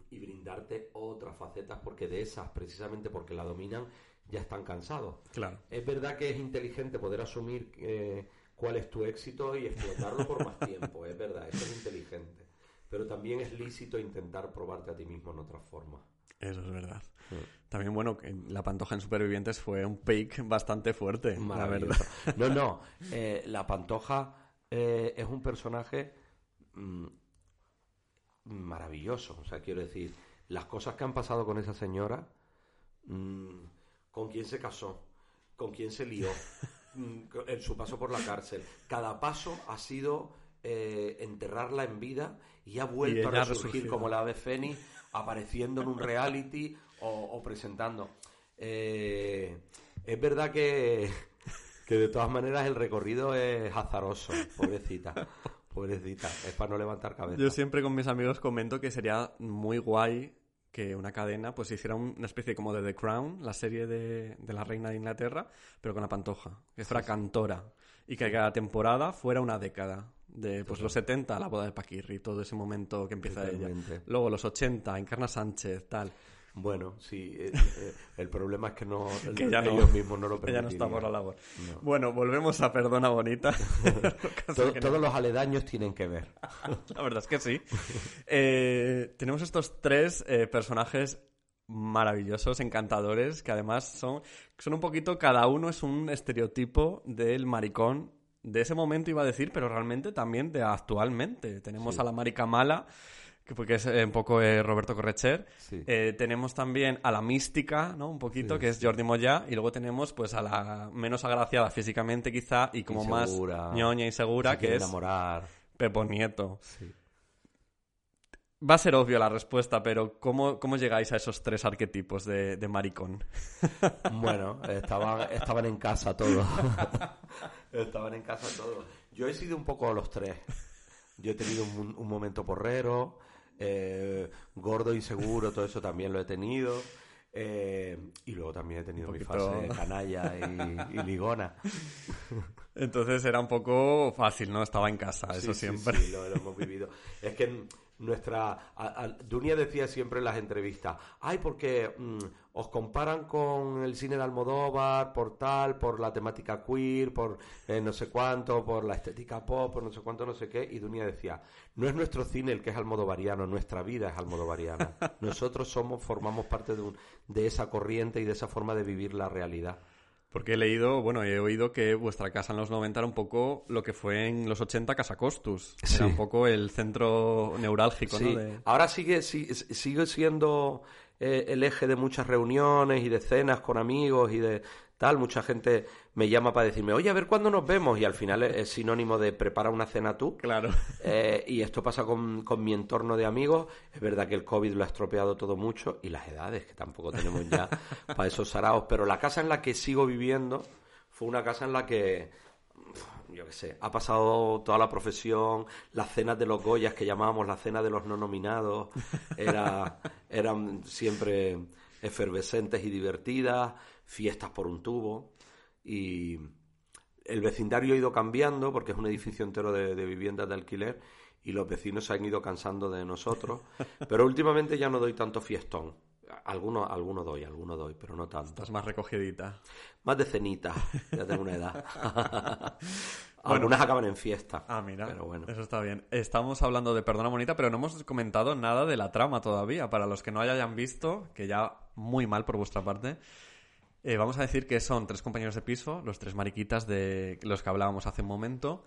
y brindarte otras facetas porque de esas, precisamente porque la dominan, ya están cansados. Claro. Es verdad que es inteligente poder asumir eh, cuál es tu éxito y explotarlo por más tiempo, es verdad, eso es inteligente. Pero también es lícito intentar probarte a ti mismo en otra forma. Eso es verdad. También, bueno, la Pantoja en Supervivientes fue un peak bastante fuerte, la verdad. No, no, eh, la Pantoja eh, es un personaje mm, maravilloso. O sea, quiero decir, las cosas que han pasado con esa señora, mm, con quién se casó, con quién se lió, mm, en su paso por la cárcel. Cada paso ha sido eh, enterrarla en vida y ha vuelto a resurgir como la ave fénix, apareciendo en un reality o, o presentando. Eh, es verdad que, que de todas maneras el recorrido es azaroso, pobrecita. Pobrecita, es para no levantar cabeza. Yo siempre con mis amigos comento que sería muy guay que una cadena pues hiciera un- una especie como de The Crown, la serie de, de la reina de Inglaterra, pero con la Pantoja, que fuera cantora y que cada temporada fuera una década. De pues los 70, la boda de Paquirri, todo ese momento que empieza ella. Luego los 80, Encarna Sánchez, tal. Bueno, sí, eh, eh, el problema es que no Que ya no. ellos mismos no lo Ella no permitirían. por la labor. No. Bueno, volvemos a Perdona Bonita. To- todos los aledaños tienen que ver. La verdad es que sí. Eh, tenemos estos tres personajes maravillosos, encantadores, que además son, son un poquito, cada uno es un estereotipo del maricón de ese momento, iba a decir, pero realmente también de actualmente. Tenemos Sí. a la marica mala, que porque es eh, un poco eh, Roberto Correcher. Sí. Eh, tenemos también a la mística, ¿no? Un poquito, Sí, que es Jordi Moya. Y luego tenemos, pues, a la menos agraciada físicamente, quizá, y como Insegura. más ñoña y segura, Se que es enamorar. Pepo Nieto. Sí. Va a ser obvio la respuesta, pero ¿cómo, cómo llegáis a esos tres arquetipos de, de maricón? Bueno, estaban, estaban en casa todos. estaban en casa todos. Yo he sido un poco los tres. Yo he tenido un, un momento porrero, eh, gordo, inseguro, todo eso también lo he tenido. eh, y luego también he tenido mi fase canalla y, y ligona. Entonces era un poco fácil, ¿no? Estaba en casa, eso sí, siempre. sí, lo, lo hemos vivido. Es que nuestra a- a- Dunia decía siempre en las entrevistas, ay, porque mm, os comparan con el cine de Almodóvar, por tal, por la temática queer, por eh, no sé cuánto, por la estética pop, por no sé cuánto, no sé qué, y Dunia decía, no es nuestro cine el que es almodovariano, nuestra vida es almodovariana. Nosotros somos, formamos parte de, un- de esa corriente y de esa forma de vivir la realidad. Porque he leído, bueno, he oído que vuestra casa en los 90 era un poco lo que fue en los 80 Casa Costus. Sí. Era un poco el centro neurálgico, Sí, ¿no? De- ahora sigue, si- sigue siendo eh, el eje de muchas reuniones y de cenas con amigos y de tal. Mucha gente me llama para decirme, oye, a ver cuándo nos vemos. Y al final es, es sinónimo de prepara una cena tú. Claro. Eh, y esto pasa con, con mi entorno de amigos. Es verdad que el COVID lo ha estropeado todo mucho y las edades, que tampoco tenemos ya para esos saraos. Pero la casa en la que sigo viviendo fue una casa en la que, yo qué sé, ha pasado toda la profesión, las cenas de los Goyas que llamábamos la cena de los no nominados, era, eran siempre efervescentes y divertidas, fiestas por un tubo y el vecindario ha ido cambiando porque es un edificio entero de, de viviendas de alquiler y los vecinos se han ido cansando de nosotros, pero últimamente ya no doy tanto fiestón. Algunos alguno doy, alguno doy, pero no tanto. Estás más recogidita. Más de cenita, ya tengo una edad. Algunas acaban en fiesta. Ah, mira. Pero bueno. Eso está bien. Estamos hablando de Perdona Bonita, pero no hemos comentado nada de la trama todavía. Para los que no hayan visto, que ya muy mal por vuestra parte, eh, vamos a decir que son tres compañeros de piso, los tres mariquitas de los que hablábamos hace un momento,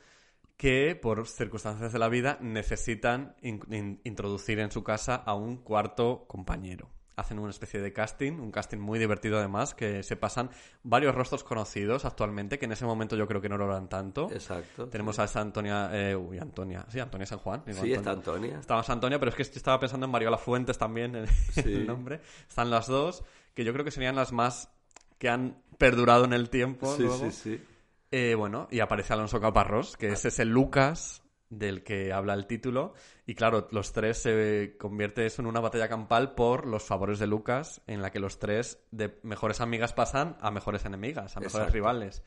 que por circunstancias de la vida necesitan in- in- introducir en su casa a un cuarto compañero. Hacen una especie de casting, un casting muy divertido además, que se pasan varios rostros conocidos actualmente, que en ese momento yo creo que no lo eran tanto. Exacto. Tenemos a esa Antonia, eh, uy, Antonia, sí, Antonia San Juan. Sí, Antonia. está Antonia. Estaba Antonia, pero es que estaba pensando en Mariola Fuentes también, en el nombre. Están las dos, que yo creo que serían las más que han perdurado en el tiempo. Sí, luego. sí, sí. Eh, bueno, y aparece Alonso Caparrós, que es ese Lucas del que habla el título. Y claro, los tres se convierte eso en una batalla campal por los favores de Lucas, en la que los tres de mejores amigas pasan a mejores enemigas, a mejores Exacto. rivales.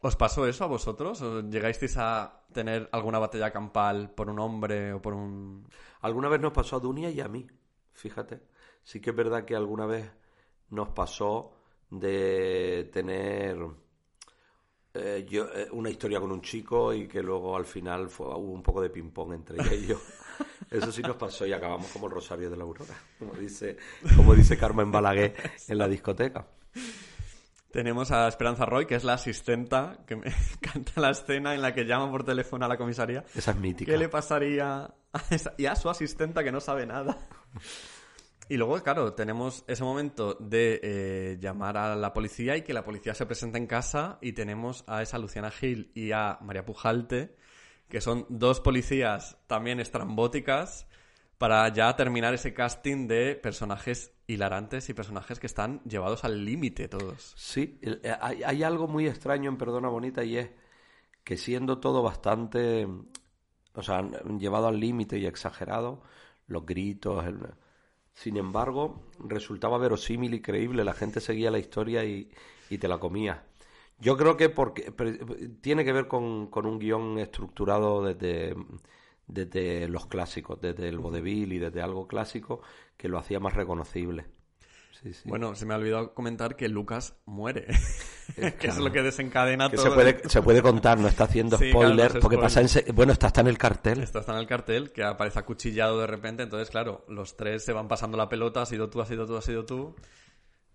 ¿Os pasó eso a vosotros? ¿O llegasteis a tener alguna batalla campal por un hombre o por un... Alguna vez nos pasó a Dunia y a mí, fíjate. Sí que es verdad que alguna vez nos pasó de tener eh, yo, eh, una historia con un chico y que luego al final fue, hubo un poco de ping-pong entre yo. Eso sí nos pasó y acabamos como el Rosario de la Aurora, como dice, como dice Carmen Balaguer en la discoteca. Tenemos a Esperanza Roy, que es la asistenta, que me encanta la escena en la que llama por teléfono a la comisaría. Esa es mítica. ¿Qué le pasaría a esa- y a su asistenta que no sabe nada? Y luego, claro, tenemos ese momento de eh, llamar a la policía y que la policía se presente en casa y tenemos a esa Luciana Gil y a María Pujalte, que son dos policías también estrambóticas para ya terminar ese casting de personajes hilarantes y personajes que están llevados al límite todos. Sí, eh, hay, hay algo muy extraño en Perdona Bonita y es que siendo todo bastante, o sea, llevado al límite y exagerado, los gritos, el- sin embargo, resultaba verosímil y creíble, la gente seguía la historia y, y te la comía. Yo creo que porque tiene que ver con, con un guion estructurado desde, desde los clásicos, desde el vodevil y desde algo clásico que lo hacía más reconocible. Sí, sí. Bueno, se me ha olvidado comentar que Lucas muere, que es lo que desencadena Que todo. se puede, se puede contar, no está haciendo Sí, spoiler, es porque spoiler. pasa en... Bueno, está hasta en el cartel. Está en el cartel, que aparece acuchillado de repente, entonces claro, los tres se van pasando la pelota, has sido tú, has sido tú, has sido tú.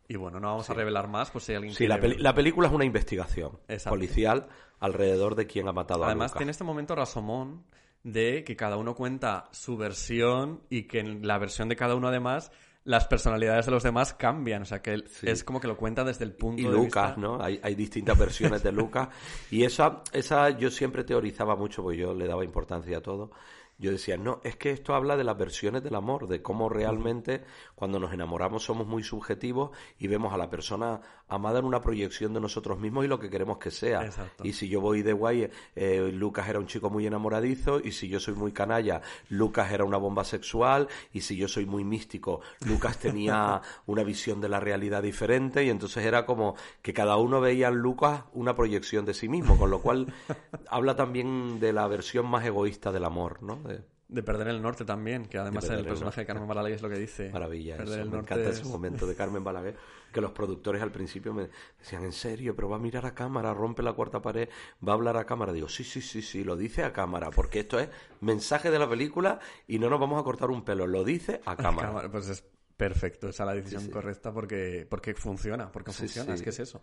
Y bueno, no vamos a revelar más, pues si alguien Sí, la, quiere peli- la película es una investigación Exacto. policial alrededor de quién ha matado a Además, tiene este momento Rasomón de que cada uno cuenta su versión y que en la versión de cada uno, además, las personalidades de los demás cambian. O sea, que Sí. es como que lo cuenta desde el punto y de Lucas, vista... ¿no? Hay, hay distintas versiones de Lucas. Y esa, esa yo siempre teorizaba mucho, porque yo le daba importancia a todo. Yo decía, no, es que esto habla de las versiones del amor, de cómo realmente cuando nos enamoramos somos muy subjetivos y vemos a la persona amada en una proyección de nosotros mismos y lo que queremos que sea. Exacto. Y si yo voy de guay, eh, Lucas era un chico muy enamoradizo, y si yo soy muy canalla, Lucas era una bomba sexual, y si yo soy muy místico, Lucas tenía una visión de la realidad diferente, y entonces era como que cada uno veía en Lucas una proyección de sí mismo, con lo cual habla también de la versión más egoísta del amor, ¿no? De- De perder el norte también, que además el el personaje de. Carmen Balaguer es lo que dice. Maravilla, Perder eso. el Me norte encanta es- ese momento de Carmen Balaguer, que los productores al principio me decían, en serio, pero va a mirar a cámara, rompe la cuarta pared, va a hablar a cámara. Digo, sí, sí, sí, sí, lo dice a cámara, porque esto es mensaje de la película y no nos vamos a cortar un pelo, lo dice a cámara. Cámara, Pues es perfecto, esa es la decisión Sí, sí. correcta porque, porque funciona, porque Sí, funciona, es que es eso.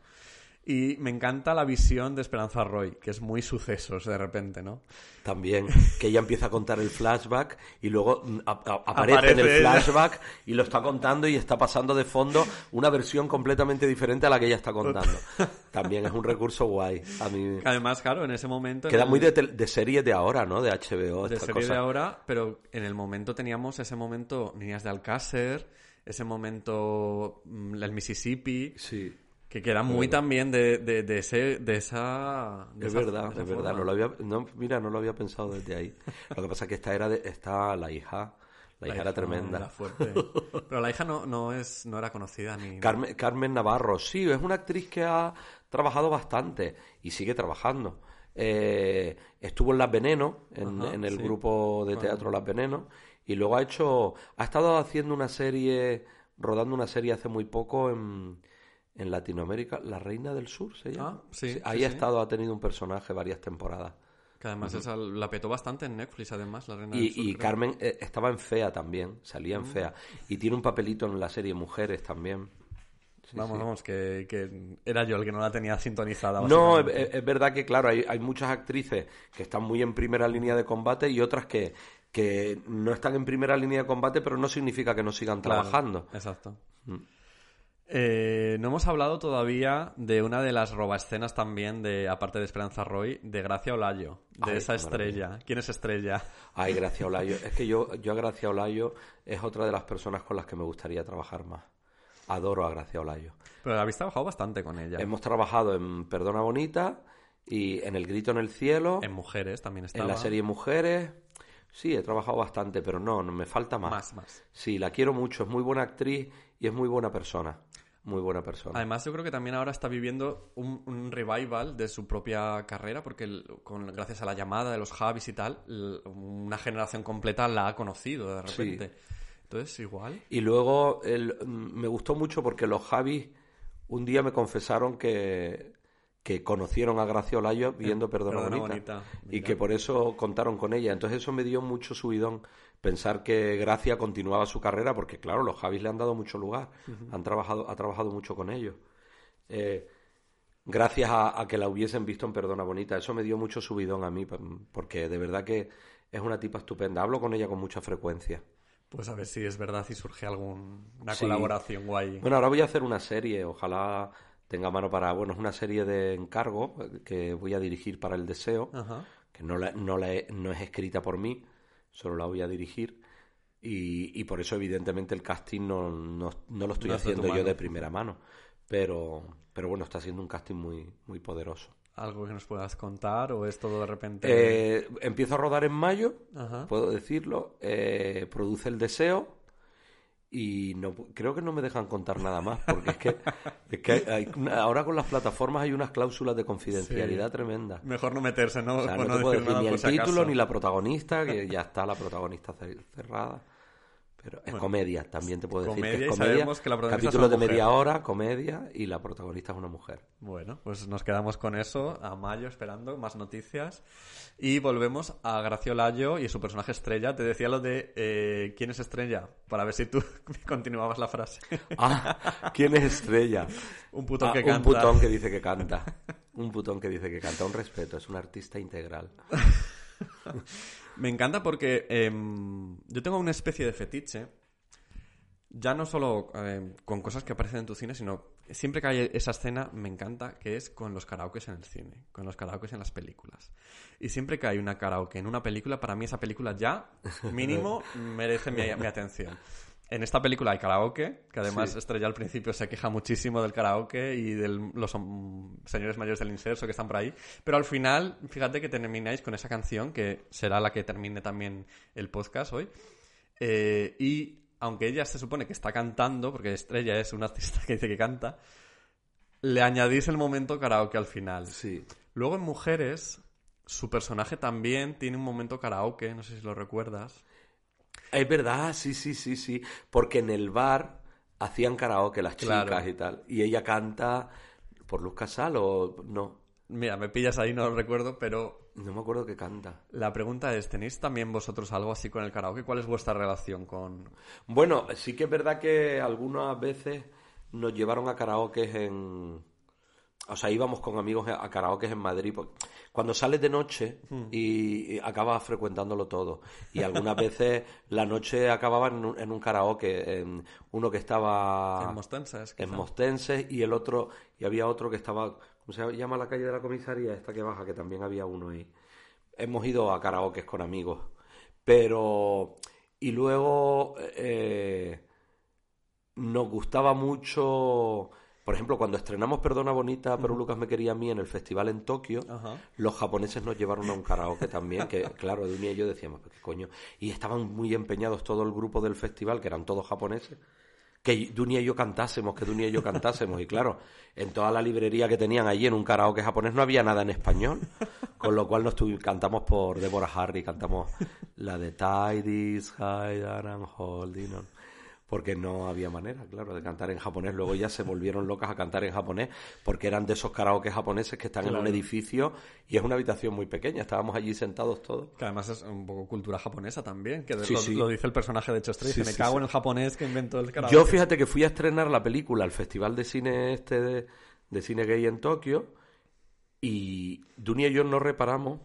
Y me encanta la visión de Esperanza Roy, que es muy sucesos de repente, ¿no? También, que ella empieza a contar el flashback y luego mm, aparece, en el ella. flashback y lo está contando y está pasando de fondo una versión completamente diferente a la que ella está contando. También es un recurso guay. A mí Además, claro, en ese momento... en queda el- muy de, de serie de ahora, ¿no? De HBO, de serie de ahora, pero en el momento teníamos ese momento Niñas de Alcácer, ese momento mm, el Mississippi, Sí. Que queda muy también de, de, de ese, de esa... de Es esa- verdad, esa es verdad. No lo había, no, mira, no lo había pensado desde ahí. Lo que pasa es que esta era de, está la hija, la, hija era tremenda. era fuerte. Pero la hija no, no, es, no era conocida ni... Carmen, Carmen Navarro, sí, es una actriz que ha trabajado bastante y sigue trabajando. Eh, estuvo en Las Veneno, en, Ajá, en el sí. grupo de teatro Las Veneno, y luego ha hecho, ha estado haciendo una serie, rodando una serie hace muy poco en, en Latinoamérica, La Reina del Sur se llama. Ah, sí, sí, ahí ha estado, ha tenido un personaje varias temporadas. Que además esa la petó bastante en Netflix, además, la reina del Sur, y creo. Carmen eh, estaba en Fea también, salía en Mm. Fea. Y tiene un papelito en la serie Mujeres también. Vamos, vamos, que, que era yo el que no la tenía sintonizada. No, es, verdad que, claro, hay, hay muchas actrices que están muy en primera línea de combate y otras que, que no están en primera línea de combate, pero no significa que no sigan Claro, trabajando. Exacto. Mm. Eh, no hemos hablado todavía de una de las robaescenas también, de aparte de Esperanza Roy, de Gracia Olayo, de Ay, esa maravilla. estrella. ¿Quién es estrella? Ay, Gracia Olayo. Es que yo, yo a Gracia Olayo es otra de las personas con las que me gustaría trabajar más. Adoro a Gracia Olayo. Pero habéis trabajado bastante con ella. Hemos trabajado en Perdona Bonita y en El Grito en el Cielo, En Mujeres también estaba. en la serie Mujeres. Sí, he trabajado bastante, pero no, no me falta más. Más, más. Sí, la quiero mucho, es muy buena actriz y es muy buena persona. Muy buena persona. Además, yo creo que también ahora está viviendo un, un revival de su propia carrera, porque el- con, gracias a la llamada de los Javis y tal, una generación completa la ha conocido de Sí. repente. Entonces, igual. Y luego el- mm, me gustó mucho porque los Javis un día me confesaron que, que conocieron a Gracia Olayo viendo Perdona, Perdona Bonita, Bonita, y que por eso contaron con ella. Entonces eso me dio mucho subidón pensar que Gracia continuaba su carrera porque claro, los Javis le han dado mucho lugar, han trabajado, ha trabajado mucho con ellos. Eh, gracias a, a que la hubiesen visto en Perdona Bonita, eso me dio mucho subidón a mí porque de verdad que es una tipa estupenda. Hablo con ella con mucha frecuencia. Pues a ver si es verdad y surge alguna Sí. colaboración guay. Bueno, ahora voy a hacer una serie, ojalá tenga mano para... Bueno, es una serie de encargo eh, que voy a dirigir para El Deseo, Ajá. que no, la- no, la he- no es escrita por mí, solo la voy a dirigir. Y, y por eso, evidentemente, el casting no, no, no lo estoy haciendo yo de primera mano. Pero, pero bueno, está siendo un casting muy, muy poderoso. ¿Algo que nos puedas contar o es todo de repente? Eh, empiezo a rodar en mayo, Ajá. puedo decirlo. eh, produce El Deseo. Y no, creo que no me dejan contar nada más, porque es que, es que hay- ahora con las plataformas hay unas cláusulas de confidencialidad Sí. tremenda. Mejor no meterse, ¿no? O sea, no te puedo decir decir nada ni el si título acaso. ni la protagonista, que ya está la protagonista ce- cerrada. Pero es Bueno, comedia, también te puedo decir que comedia y es comedia. sabemos que la protagonista es Capítulos una de media hora, comedia, y la protagonista es una mujer. Bueno, pues nos quedamos con eso a mayo esperando más noticias. Y volvemos a Gracio Layo y su personaje Estrella. Te decía lo de eh, ¿quién es Estrella? Para ver si tú continuabas la frase. Ah, ¿quién es Estrella? un putón Ah, que un canta. putón que dice que canta. Un putón que dice que canta. Un respeto, es un artista integral. Me encanta porque em, yo tengo una especie de fetiche, ya no solo em, con cosas que aparecen en tu cine, sino siempre que hay esa escena me encanta, que es con los karaokes en el cine, con los karaokes en las películas. Y siempre que hay una karaoke en una película, para mí esa película ya, mínimo, merece mi, mi atención. En esta película hay karaoke, que además Sí. Estrella al principio se queja muchísimo del karaoke y de los señores mayores del inserso que están por ahí. Pero al final, fíjate que termináis con esa canción, que será la que termine también el podcast hoy. Eh, y aunque ella se supone que está cantando, porque Estrella es una artista que dice que canta, le añadís el momento karaoke al final. Sí. Luego en Mujeres su personaje también tiene un momento karaoke, no sé si lo recuerdas. Es verdad, sí, sí, sí, sí. Porque en el bar hacían karaoke las chicas Claro. y tal. Y ella canta por Luz Casal o no. Mira, me pillas ahí, no lo recuerdo, pero No me acuerdo qué canta. la pregunta es, ¿tenéis también vosotros algo así con el karaoke? ¿Cuál es vuestra relación con...? Bueno, sí que es verdad que algunas veces nos llevaron a karaoke en... O sea, íbamos con amigos a karaoke en Madrid. porque Cuando sales de noche y, y acabas frecuentándolo todo. Y algunas veces la noche acababa en un, en un karaoke. En uno que estaba... En Mostenses, En. Mostenses y el otro... Y había otro que estaba... ¿Cómo se llama la calle de la comisaría? Esta que baja, que también había uno ahí. Hemos ido a karaokes con amigos. Pero... Y luego... eh, nos gustaba mucho, por ejemplo, cuando estrenamos Perdona Bonita, pero Lucas me quería a mí en el festival en Tokio, Ajá. los japoneses nos llevaron a un karaoke también, que claro, Dunia y yo decíamos, "¿Pero ¿qué coño? Y estaban muy empeñados todo el grupo del festival, que eran todos japoneses, que Dunia y yo cantásemos, que Dunia y yo cantásemos. Y claro, en toda la librería que tenían allí en un karaoke japonés no había nada en español. Con lo cual nos tuvi- cantamos por Deborah Harry, cantamos la de Tidies, Hide and Holding On. Porque no había manera, claro, de cantar en japonés. Luego ya se volvieron locas a cantar en japonés porque eran de esos karaoke japoneses que están en un edificio y es una habitación muy pequeña. Estábamos allí sentados todos. Que además es un poco cultura japonesa también, que Sí, lo, sí. lo dice el personaje de Chostre, Sí, me cago en el japonés que inventó el karaoke. Yo fíjate que fui a estrenar la película al Festival de Cine este de, de Cine Gay en Tokio y Dunia y yo no reparamos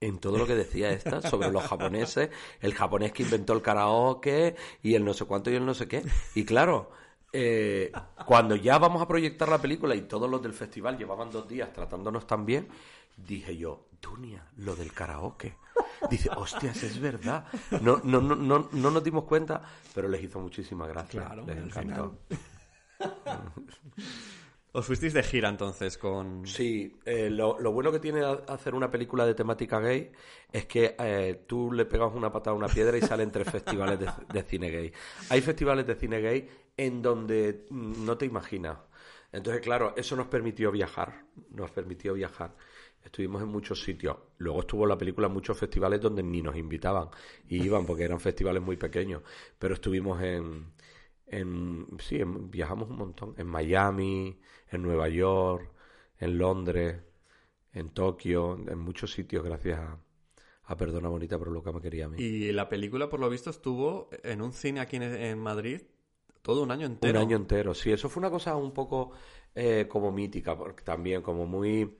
en todo lo que decía esta sobre los japoneses, el japonés que inventó el karaoke y el no sé cuánto y el no sé qué. Y claro, eh, cuando ya vamos a proyectar la película y todos los del festival llevaban dos días tratándonos tan bien, dije yo, Dunia, lo del karaoke. Dice, hostias, es verdad. No, no, no, no, no nos dimos cuenta, pero les hizo muchísima gracia. Claro, les encantó. Os fuisteis de gira entonces con... Sí, eh, lo, lo bueno que tiene hacer una película de temática gay es que eh, tú le pegas una patada a una piedra y salen tres festivales de, de cine gay. Hay festivales de cine gay en donde mm, no te imaginas. Entonces, claro, eso nos permitió viajar, nos permitió viajar. Estuvimos en muchos sitios. Luego estuvo la película en muchos festivales donde ni nos invitaban y iban porque eran festivales muy pequeños. Pero estuvimos en, en sí, en- viajamos un montón. En Miami, en Nueva York, en Londres, en Tokio, en muchos sitios gracias a, a Perdona Bonita, pero Luca me quería a mí. Y la película, por lo visto, estuvo en un cine aquí en, en Madrid todo un año entero. Un año entero, sí. Eso fue una cosa un poco eh, como mítica, porque también como muy...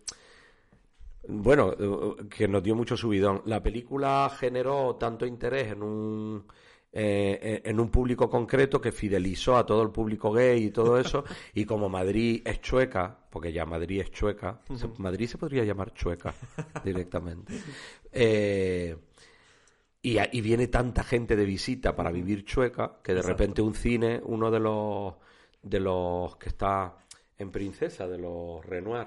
Bueno, eh, que nos dio mucho subidón. La película generó tanto interés en un... eh, en un público concreto que fidelizó a todo el público gay y todo eso y como Madrid es chueca porque ya Madrid es chueca Madrid se podría llamar chueca directamente eh, y, y viene tanta gente de visita para vivir chueca que de Exacto. repente un cine, uno de los de los que está en Princesa, de los Renoir,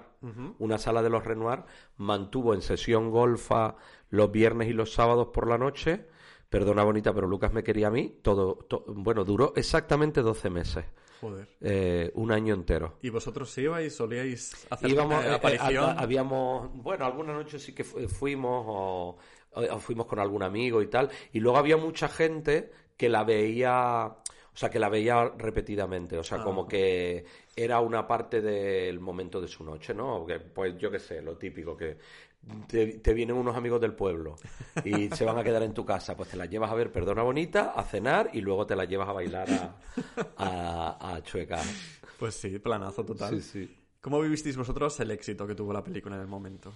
una sala de los Renoir, mantuvo en sesión golfa los viernes y los sábados por la noche. Perdona bonita, pero Lucas me quería a mí. Todo, to- bueno, duró exactamente 12 meses, Joder. eh, un año entero. ¿Y vosotros ibais, solíais hacer Íbamos, una eh, eh, aparición? a- habíamos, bueno, alguna noche sí que fu- fuimos o, o fuimos con algún amigo y tal, y luego había mucha gente que la veía, o sea, que la veía repetidamente, o sea, Ah. como que era una parte del momento de su noche, ¿no? Que, pues yo qué sé, lo típico, que te, te vienen unos amigos del pueblo y se van a quedar en tu casa, pues te las llevas a ver Perdona Bonita, a cenar y luego te las llevas a bailar a, a, a Chueca. Pues sí, planazo total. Sí, sí. ¿Cómo vivisteis vosotros el éxito que tuvo la película en el momento?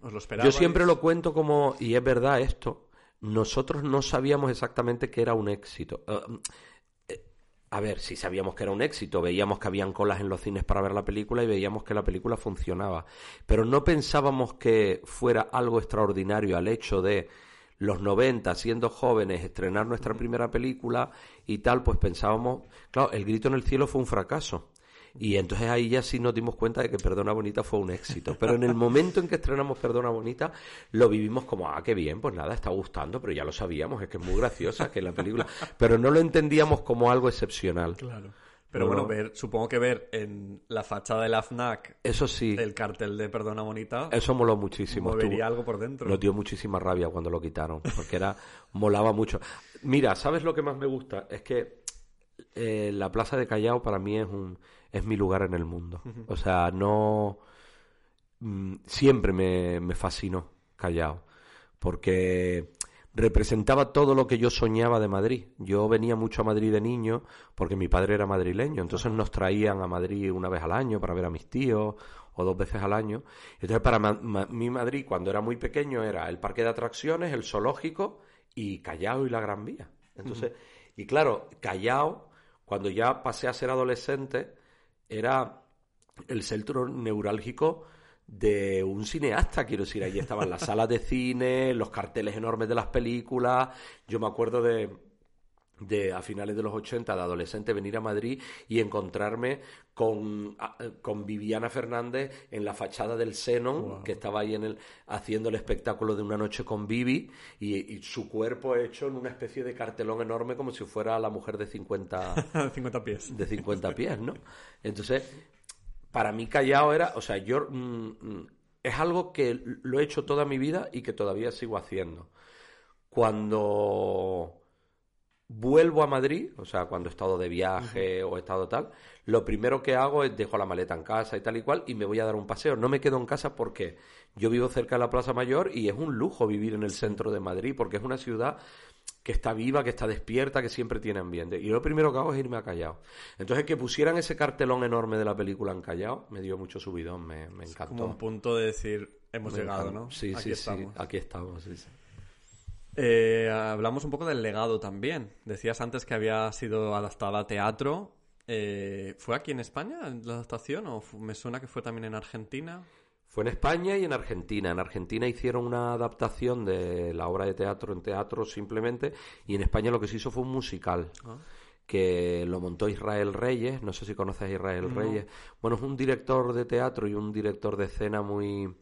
¿Os lo Yo esperabais? siempre lo cuento como, y es verdad esto, nosotros no sabíamos exactamente que era un éxito. Eh, a ver, si sabíamos que era un éxito, veíamos que habían colas en los cines para ver la película y veíamos que la película funcionaba. Pero no pensábamos que fuera algo extraordinario al hecho de los 90, siendo jóvenes, estrenar nuestra primera película y tal, pues pensábamos, claro, El grito en el cielo fue un fracaso. Y entonces ahí ya sí nos dimos cuenta de que Perdona Bonita fue un éxito. Pero en el momento en que estrenamos Perdona Bonita, lo vivimos como, ah, qué bien, pues nada, está gustando, pero ya lo sabíamos, es que es muy graciosa que la película. Pero no lo entendíamos como algo excepcional. Claro. Pero No, bueno, no. ver, supongo que ver en la fachada de la FNAC Eso sí, el cartel de Perdona Bonita eso moló muchísimo. movería algo por dentro. Nos dio muchísima rabia cuando lo quitaron, porque era molaba mucho. Mira, ¿sabes lo que más me gusta? Es que eh, la Plaza de Callao para mí es un es mi lugar en el mundo. O sea, no mm, siempre me, me fascinó Callao, porque representaba todo lo que yo soñaba de Madrid. Yo venía mucho a Madrid de niño porque mi padre era madrileño, entonces nos traían a Madrid una vez al año para ver a mis tíos o dos veces al año. Entonces para ma- ma- mi Madrid cuando era muy pequeño era el parque de atracciones, el zoológico y Callao y la Gran Vía. Entonces, y claro, Callao, cuando ya pasé a ser adolescente, era el centro neurálgico de un cineasta, quiero decir, ahí estaban las salas de cine, los carteles enormes de las películas, yo me acuerdo de, de a finales de los 80 de adolescente venir a Madrid y encontrarme con, con Viviana Fernández en la fachada del Xenon, que estaba ahí en el, haciendo el espectáculo de una noche con Vivi y, y su cuerpo hecho en una especie de cartelón enorme como si fuera la mujer de 50 50 pies. de 50 pies, ¿no? Entonces, para mí Callao era, o sea, yo mm, mm, es algo que lo he hecho toda mi vida y que todavía sigo haciendo. Cuando vuelvo a Madrid, o sea, cuando he estado de viaje o he estado tal, lo primero que hago es dejo la maleta en casa y tal y cual y me voy a dar un paseo. No me quedo en casa porque yo vivo cerca de la Plaza Mayor y es un lujo vivir en el centro de Madrid porque es una ciudad que está viva, que está despierta, que siempre tiene ambiente. Y lo primero que hago es irme a Callao. Entonces, que pusieran ese cartelón enorme de la película en Callao me dio mucho subidón, me, me encantó. Como un punto de decir, hemos Me llegado, encantó. ¿no? Sí, Aquí sí, estamos. sí. Aquí estamos, sí, sí. Eh, hablamos un poco del legado también. Decías antes que había sido adaptada a teatro. Eh, ¿Fue aquí en España la adaptación o me suena que fue también en Argentina? Fue en España y en Argentina. En Argentina hicieron una adaptación de la obra de teatro en teatro simplemente y en España lo que se hizo fue un musical. que lo montó Israel Reyes, no sé si conoces a Israel Reyes. Bueno, es un director de teatro y un director de escena muy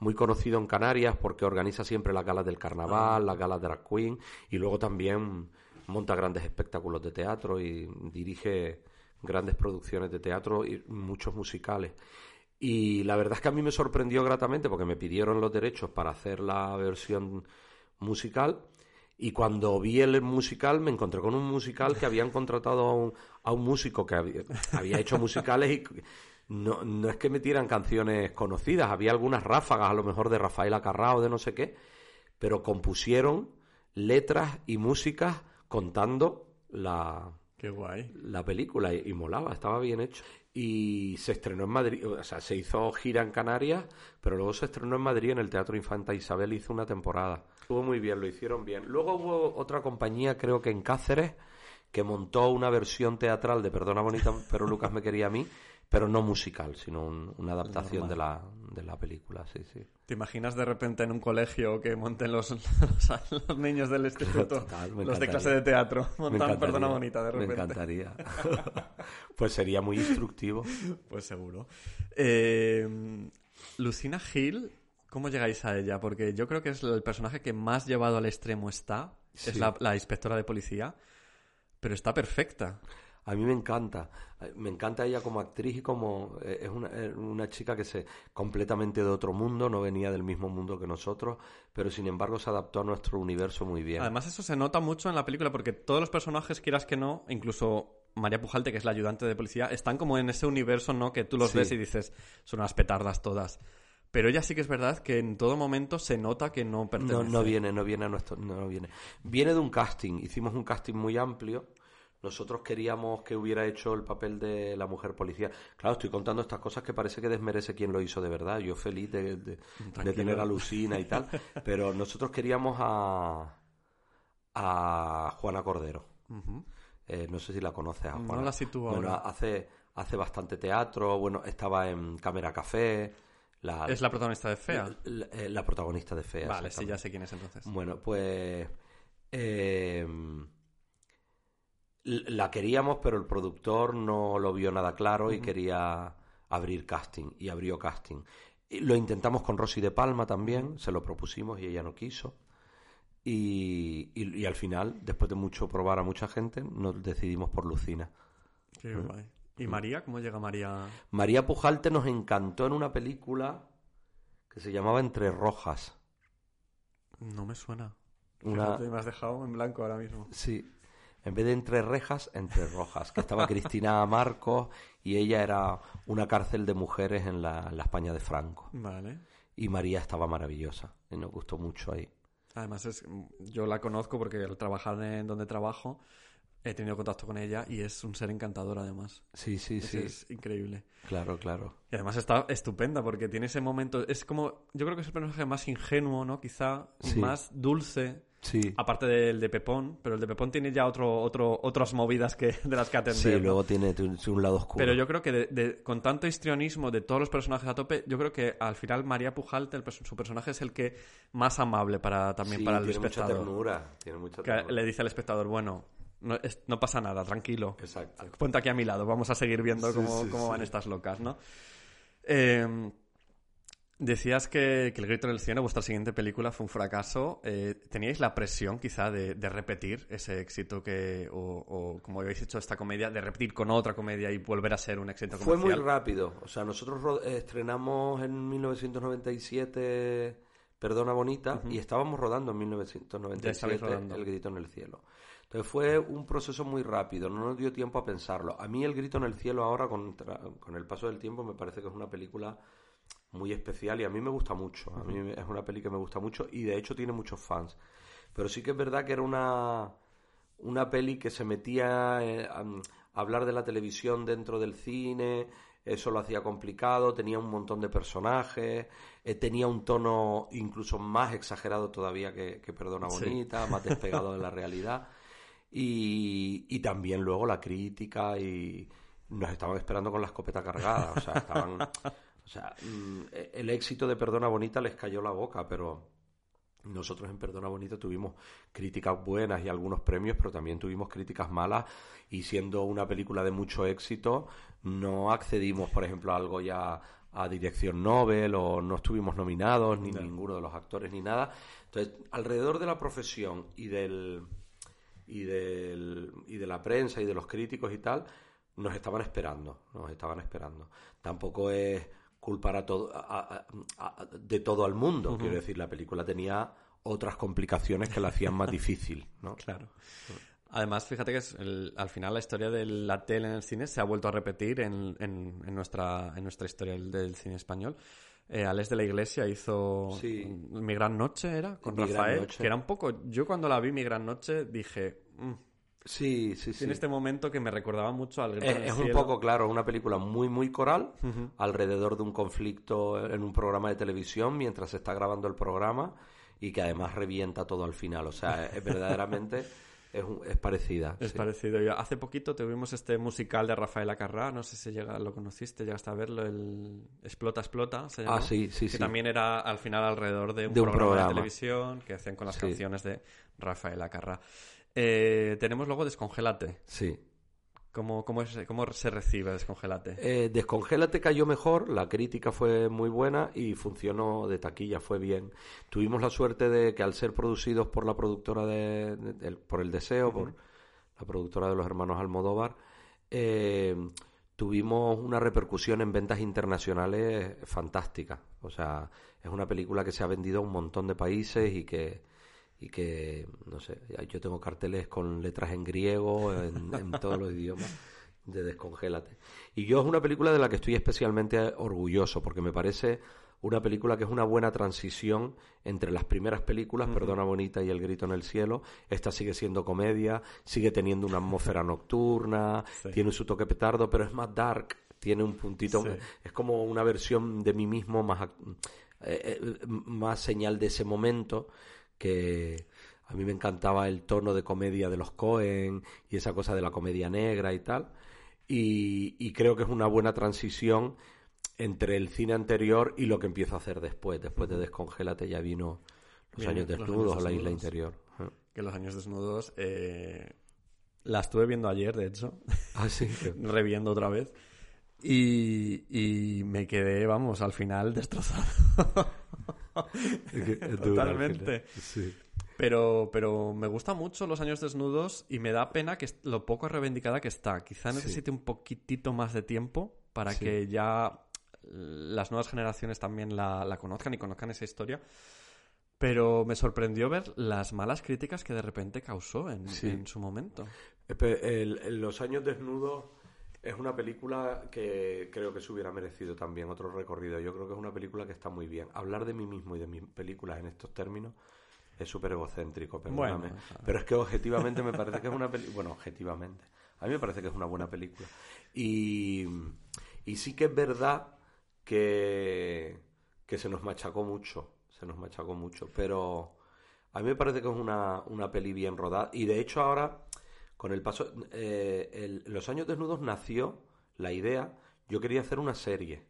muy conocido en Canarias porque organiza siempre las galas del carnaval, las galas drag queen y luego también monta grandes espectáculos de teatro y dirige grandes producciones de teatro y muchos musicales. Y la verdad es que a mí me sorprendió gratamente porque me pidieron los derechos para hacer la versión musical y cuando vi el musical me encontré con un musical que habían contratado a un, a un músico que había, había hecho musicales y no, no es que metieran canciones conocidas, había algunas ráfagas a lo mejor de Rafael Acarrao o de no sé qué, pero compusieron letras y músicas contando la, Qué guay. la película y, y molaba, estaba bien hecho. Y se estrenó en Madrid, o sea, se hizo gira en Canarias, pero luego se estrenó en Madrid en el Teatro Infanta Isabel, hizo una temporada. Estuvo muy bien, lo hicieron bien. Luego hubo otra compañía, creo que en Cáceres, que montó una versión teatral de Perdona Bonita, pero Lucas me quería a mí, pero no musical, sino un- una adaptación de la, de la película, sí, sí. ¿Te imaginas de repente en un colegio que monten los, los, los niños del instituto, Total, me los de clase de teatro, Me montan Perdona Bonita de Me repente? encantaría. pues sería muy instructivo. Pues seguro. Eh, Lucina Hill, ¿cómo llegáis a ella? Porque yo creo que es el personaje que más llevado al extremo está. Es la inspectora de policía. Pero está perfecta. A mí me encanta, me encanta ella como actriz y como eh, es una, eh, una chica que se completamente de otro mundo, no venía del mismo mundo que nosotros, pero sin embargo se adaptó a nuestro universo muy bien. Además, eso se nota mucho en la película porque todos los personajes, quieras que no, incluso María Pujalte, que es la ayudante de policía, están como en ese universo, ¿no? Que tú los Sí. ves y dices, son unas petardas todas. Pero ella sí que es verdad que en todo momento se nota que no pertenece. no, no viene, no viene a nuestro, no viene. Viene de un casting, hicimos un casting muy amplio. Nosotros queríamos que hubiera hecho el papel de la mujer policía. Claro, estoy contando estas cosas que parece que desmerece quien lo hizo de verdad. Yo feliz de, de- de tener a Lucina y tal. Pero nosotros queríamos a, a Juana Cordero. Eh, no sé si la conoces a No Juana. la sitúo Bueno, ahora. hace, hace bastante teatro. Bueno, estaba en Cámara Café. La, Es la protagonista de Fea. la, eh, la protagonista de Fea. vale, sí, ya sé quién es entonces. Bueno, pues eh, la queríamos, pero el productor no lo vio nada claro y quería abrir casting y abrió casting. Y lo intentamos con Rosy de Palma también, se lo propusimos y ella no quiso. Y, y- y al final, después de mucho probar a mucha gente, nos decidimos por Lucina. Qué guay. ¿Y María? ¿Cómo llega María? María Pujalte nos encantó en una película que se llamaba Entre Rojas. No me suena. Una- me has dejado en blanco ahora mismo. Sí. En vez de entre rejas, entre rojas. Que estaba Cristina Marcos y ella era una cárcel de mujeres en la, en la España de Franco. Vale. Y María estaba maravillosa. Y nos gustó mucho ahí. Además, es, yo la conozco porque al trabajar en donde trabajo he tenido contacto con ella y es un ser encantador además. Sí, sí, Es- sí. Es increíble. Claro, claro. Y además está estupenda porque tiene ese momento. Es como. Yo creo que es el personaje más ingenuo, ¿no? Quizá. Sí. Más dulce. Sí. Aparte del de Pepón. Pero el de Pepón tiene ya otro, otro, otras movidas que, de las que atender. Sí, ¿no? luego tiene un lado oscuro. Pero yo creo que de- de- con tanto histrionismo de todos los personajes a tope, yo creo que al final María Pujalte, el su personaje, es el que más amable para también Sí, para el tiene mucha espectador. ternura. Tiene mucha Que ternura. le dice al espectador, bueno, no, es- no pasa nada, tranquilo. Exacto. Ponte aquí a mi lado, vamos a seguir viendo Sí, cómo, sí, cómo van estas locas, ¿no? Eh, decías que, que El Grito en el Cielo, vuestra siguiente película, fue un fracaso. Eh, ¿Teníais la presión, quizá, de, de repetir ese éxito que, o, o, como habéis hecho esta comedia, de repetir con otra comedia y volver a ser un éxito Fue comercial? muy rápido. O sea, nosotros ro- eh, estrenamos en 1997 Perdona Bonita y estábamos rodando en Ya 1997 estabais rodando. El Grito en el Cielo. Entonces fue un proceso muy rápido, no nos dio tiempo a pensarlo. A mí El Grito en el Cielo ahora, con, con el paso del tiempo, me parece que es una película muy especial y a mí me gusta mucho. A mí es una peli que me gusta mucho y de hecho tiene muchos fans. Pero sí que es verdad que era una, una peli que se metía eh, a, a hablar de la televisión dentro del cine, eso lo hacía complicado, tenía un montón de personajes, eh, tenía un tono incluso más exagerado todavía que, que Perdona Sí. Bonita, más despegado de la realidad. Y, y también luego la crítica y nos estaban esperando con la escopeta cargada, o sea, estaban... O sea, mm, el éxito de Perdona Bonita les cayó la boca, pero nosotros en Perdona Bonita tuvimos críticas buenas y algunos premios, pero también tuvimos críticas malas y siendo una película de mucho éxito, no accedimos, por ejemplo, a algo ya a dirección Nobel o no estuvimos nominados, ni ninguno de los actores ni nada. Entonces, alrededor de la profesión y del y del y de la prensa y de los críticos y tal, nos estaban esperando, nos estaban esperando. Tampoco es culpar a todo a- a- de todo al mundo, quiero decir, la película tenía otras complicaciones que la hacían más difícil, ¿no? Claro. Además, fíjate que es el- al final la historia de la tele en el cine se ha vuelto a repetir en, en- en nuestra, en nuestra historia del, cine español. Eh, Alex de la Iglesia hizo Sí. Mi Gran Noche, ¿era? Con Mi Rafael, que era un poco... Yo cuando la vi Mi Gran Noche dije... "Mm". Sí, sí, sí. Tiene este momento que me recordaba mucho al Grito Es, en un poco, claro, una película muy, muy coral alrededor de un conflicto en un programa de televisión mientras se está grabando el programa y que además revienta todo al final. O sea, es, verdaderamente es, parecida. Es sí. parecido. Y hace poquito tuvimos este musical de Rafael Acarrá, no sé si llega, lo conociste, llegaste a verlo, el Explota, Explota, se. Ah, sí, sí, Que sí. también era al final alrededor de un, De un programa, programa. de televisión que hacían con las Sí. canciones de Rafael Acarrá. Eh, tenemos luego Descongélate. Sí. ¿Cómo, cómo, es- cómo se recibe Descongélate? Eh, Descongélate cayó mejor, la crítica fue muy buena y funcionó de taquilla, fue bien. Tuvimos la suerte de que al ser producidos por la productora de, por El Deseo, por la productora de los hermanos Almodóvar, eh, tuvimos una repercusión en ventas internacionales fantástica. O sea, es una película que se ha vendido a un montón de países y que y que, no sé, yo tengo carteles con letras en griego, en, en todos los idiomas de Descongélate. Y yo es una película de la que estoy especialmente orgulloso, porque me parece una película que es una buena transición entre las primeras películas, Perdona Bonita y El Grito en el Cielo. Esta sigue siendo comedia, sigue teniendo una atmósfera nocturna, Sí. tiene su toque petardo, pero es más dark, tiene un puntito, Sí. es como una versión de mí mismo más, eh, eh, más señal de ese momento que a mí me encantaba el tono de comedia de los Cohen y esa cosa de la comedia negra y tal. Y, y creo que es una buena transición entre el cine anterior y lo que empiezo a hacer después. Después de Descongélate ya vino Los Bien, años Los desnudos años o La isla interior. Que Los Años Desnudos... eh, la estuve viendo ayer, de hecho. Ah, sí. reviendo otra vez. Y, y me quedé, vamos, al final destrozado. Totalmente. Sí. Pero, pero me gusta mucho Los Años Desnudos y me da pena que lo poco reivindicada que está. Quizá necesite un poquitito más de tiempo para Sí. que ya las nuevas generaciones también la, la conozcan y conozcan esa historia. Pero me sorprendió ver las malas críticas que de repente causó en, Sí. en su momento. El Los años desnudos es una película que creo que se hubiera merecido también otro recorrido. Yo creo que es una película que está muy bien. Hablar de mí mismo y de mis películas en estos términos es súper egocéntrico, perdóname. Bueno. Pero es que objetivamente me parece que es una película... Bueno, objetivamente. A mí me parece que es una buena película. Y, y sí que es verdad que, que se nos machacó mucho. Se nos machacó mucho. Pero a mí me parece que es una, una peli bien rodada. Y de hecho ahora, con el paso... eh, el- Los años desnudos nació la idea... Yo quería hacer una serie.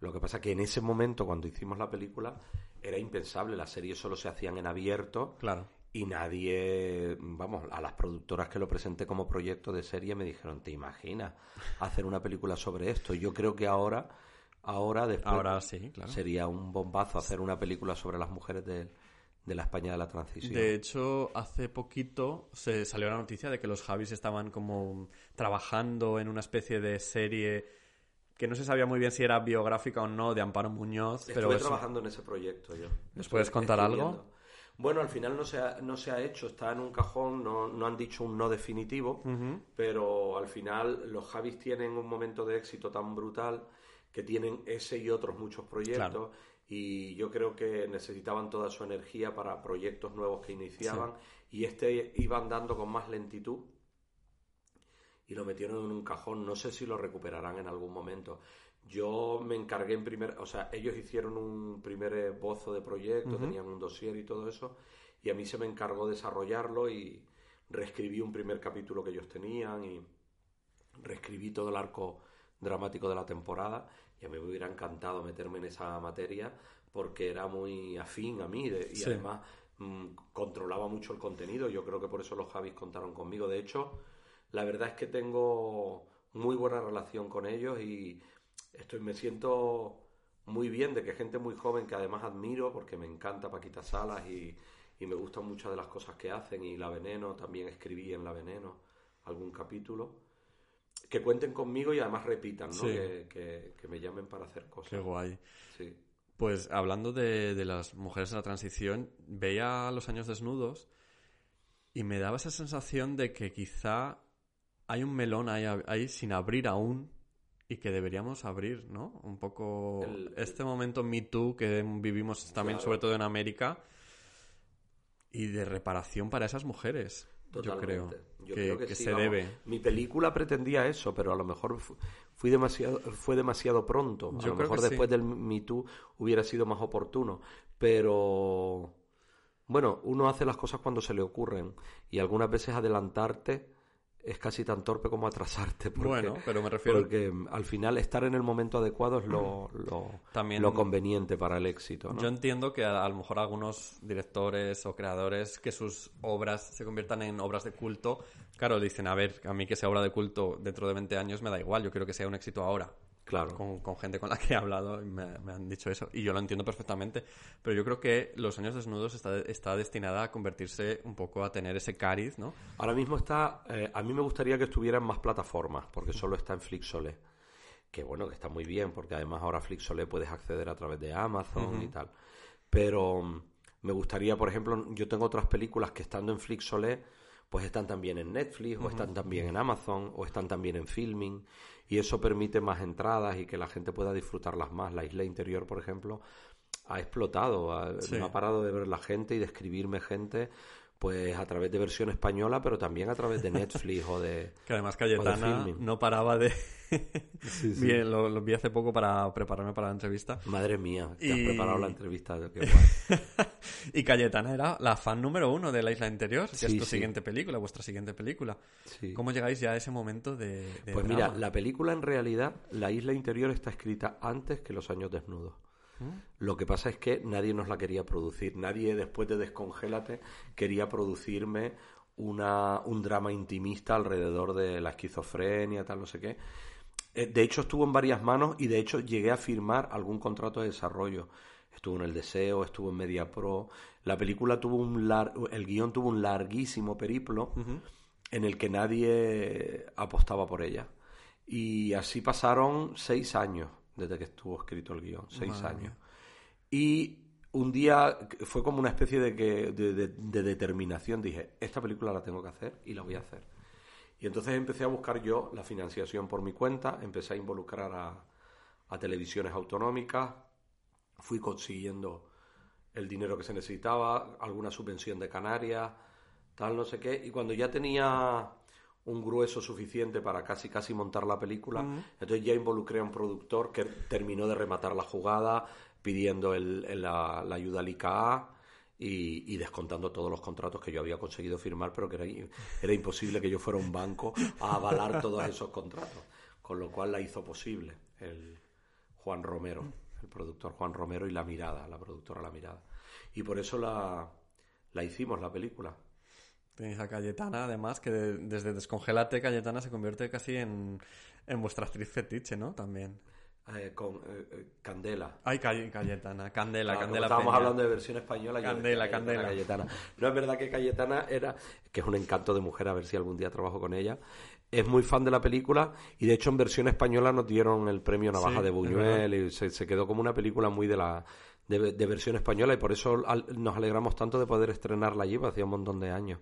Lo que pasa que en ese momento, cuando hicimos la película, era impensable. Las series solo se hacían en abierto. Claro. Y nadie, vamos, a las productoras que lo presenté como proyecto de serie me dijeron, ¿te imaginas hacer una película sobre esto? Yo creo que ahora, ahora después Ahora sí, claro. sería un bombazo hacer una película sobre las mujeres de, de la España de la transición. De hecho, hace poquito se salió la noticia de que los Javis estaban como trabajando en una especie de serie que no se sabía muy bien si era biográfica o no de Amparo Muñoz, Estuve pero eso- trabajando en ese proyecto yo. ¿Nos puedes contar algo? Bueno, al final no se ha, no se ha hecho, está en un cajón, no, no han dicho un no definitivo, pero al final los Javis tienen un momento de éxito tan brutal que tienen ese y otros muchos proyectos Claro. Y yo creo que necesitaban toda su energía para proyectos nuevos que iniciaban y este iba andando con más lentitud y lo metieron en un cajón. No sé si lo recuperarán en algún momento. Yo me encargué en primer, o sea, ellos hicieron un primer esbozo de proyecto, tenían un dossier y todo eso, y a mí se me encargó desarrollarlo y reescribí un primer capítulo que ellos tenían y reescribí todo el arco dramático de la temporada y a mí me hubiera encantado meterme en esa materia porque era muy afín a mí y Sí. además mm, controlaba mucho el contenido. Yo creo que por eso los Javis contaron conmigo. De hecho, la verdad es que tengo muy buena relación con ellos y estoy me siento muy bien de que gente muy joven que además admiro porque me encanta Paquita Salas y, y me gustan muchas de las cosas que hacen y La Veneno, también escribí en La Veneno algún capítulo que cuenten conmigo y además repitan, ¿no? Sí. Que, que- que me llamen para hacer cosas. Qué guay. Sí. Pues hablando de, de las mujeres de la transición, veía los años desnudos y me daba esa sensación de que quizá hay un melón ahí, ahí sin abrir aún y que deberíamos abrir, ¿no? Un poco El- este momento Me Too que vivimos también, Claro. sobre todo en América, y de reparación para esas mujeres. Yo creo. Yo que, creo que, que sí, se vamos. debe. Mi película pretendía eso, pero a lo mejor fu- fui demasiado, fue demasiado pronto. A Yo lo mejor sí. después del Me Too hubiera sido más oportuno. Pero bueno, uno hace las cosas cuando se le ocurren y algunas veces adelantarte es casi tan torpe como atrasarte. Porque, Bueno, pero me refiero- Porque al final estar en el momento adecuado es lo, lo, También- lo conveniente para el éxito. ¿no? Yo entiendo que a, a lo mejor algunos directores o creadores que sus obras se conviertan en obras de culto, claro, dicen, a ver, a mí que sea obra de culto dentro de 20 años me da igual, yo quiero que sea un éxito ahora. Claro. Con, con gente con la que he hablado y me, me han dicho eso. Y yo lo entiendo perfectamente. Pero yo creo que Los Años Desnudos está, está destinada a convertirse un poco a tener ese cariz, ¿no? Ahora mismo está, eh, a mí me gustaría que estuviera en más plataformas, porque solo está en Flixolé. Que bueno, que está muy bien, porque además ahora Flixolé puedes acceder a través de Amazon y tal. Pero mm, me gustaría, por ejemplo, yo tengo otras películas que estando en Flixolé, pues están también en Netflix, o están también en Amazon, o están también en Filming, y eso permite más entradas y que la gente pueda disfrutarlas más. La isla interior, por ejemplo, ha explotado, ha- Sí. no ha parado de ver la gente y de escribirme gente, pues a través de versión española, pero también a través de Netflix o de... Que además Cayetana no paraba de... Lo, lo vi hace poco para prepararme para la entrevista. Madre mía, te Y- has preparado la entrevista. qué guay. y Cayetana era la fan número uno de La Isla Interior, que Sí, es tu sí. siguiente película, vuestra siguiente película. ¿Cómo llegáis ya a ese momento de, de Pues mira, la película en realidad, La isla interior está escrita antes que Los años desnudos. Lo que pasa es que nadie nos la quería producir. Nadie después de Descongélate quería producirme una, un drama intimista alrededor de la esquizofrenia, tal, no sé qué. Eh, De hecho, estuvo en varias manos y de hecho llegué a firmar algún contrato de desarrollo. estuvo en El Deseo, estuvo en Media Pro. La película tuvo un lar el guion tuvo un larguísimo periplo en el que nadie apostaba por ella. Y así pasaron seis años desde que estuvo escrito el guion, seis Madre años. Y un día fue como una especie de, que, de, de- de determinación. Dije, esta película la tengo que hacer y la voy a hacer. Y entonces empecé a buscar yo la financiación por mi cuenta, empecé a involucrar a, a televisiones autonómicas, fui consiguiendo el dinero que se necesitaba, alguna subvención de Canarias, tal, no sé qué. Y cuando ya tenía un grueso suficiente para casi casi montar la película, entonces ya involucré a un productor que terminó de rematar la jugada, pidiendo el- el- la, la ayuda al ICA y, y descontando todos los contratos que yo había conseguido firmar, pero que era, era imposible que yo fuera un banco a avalar todos esos contratos. Con lo cual la hizo posible el Juan Romero, el productor Juan Romero y La Mirada, la productora La Mirada. Y por eso la, la hicimos, la película. Tenéis a Cayetana, además, que de- desde Descongélate, Cayetana se convierte casi en, en vuestra actriz fetiche, ¿no? También. eh, con eh, eh, Candela. Ay, Cay- Cayetana, Candela, Ah, Candela estábamos Peña. hablando de versión española. Candela, Candela. Cayetana. No es verdad que Cayetana era, que es un encanto de mujer, a ver si algún día trabajo con ella. Es muy fan de la película y de hecho en versión española nos dieron el premio Navaja Sí, de Buñuel y se, se quedó como una película muy de la de, de versión española y por eso al- nos alegramos tanto de poder estrenarla allí, pues hacía un montón de años.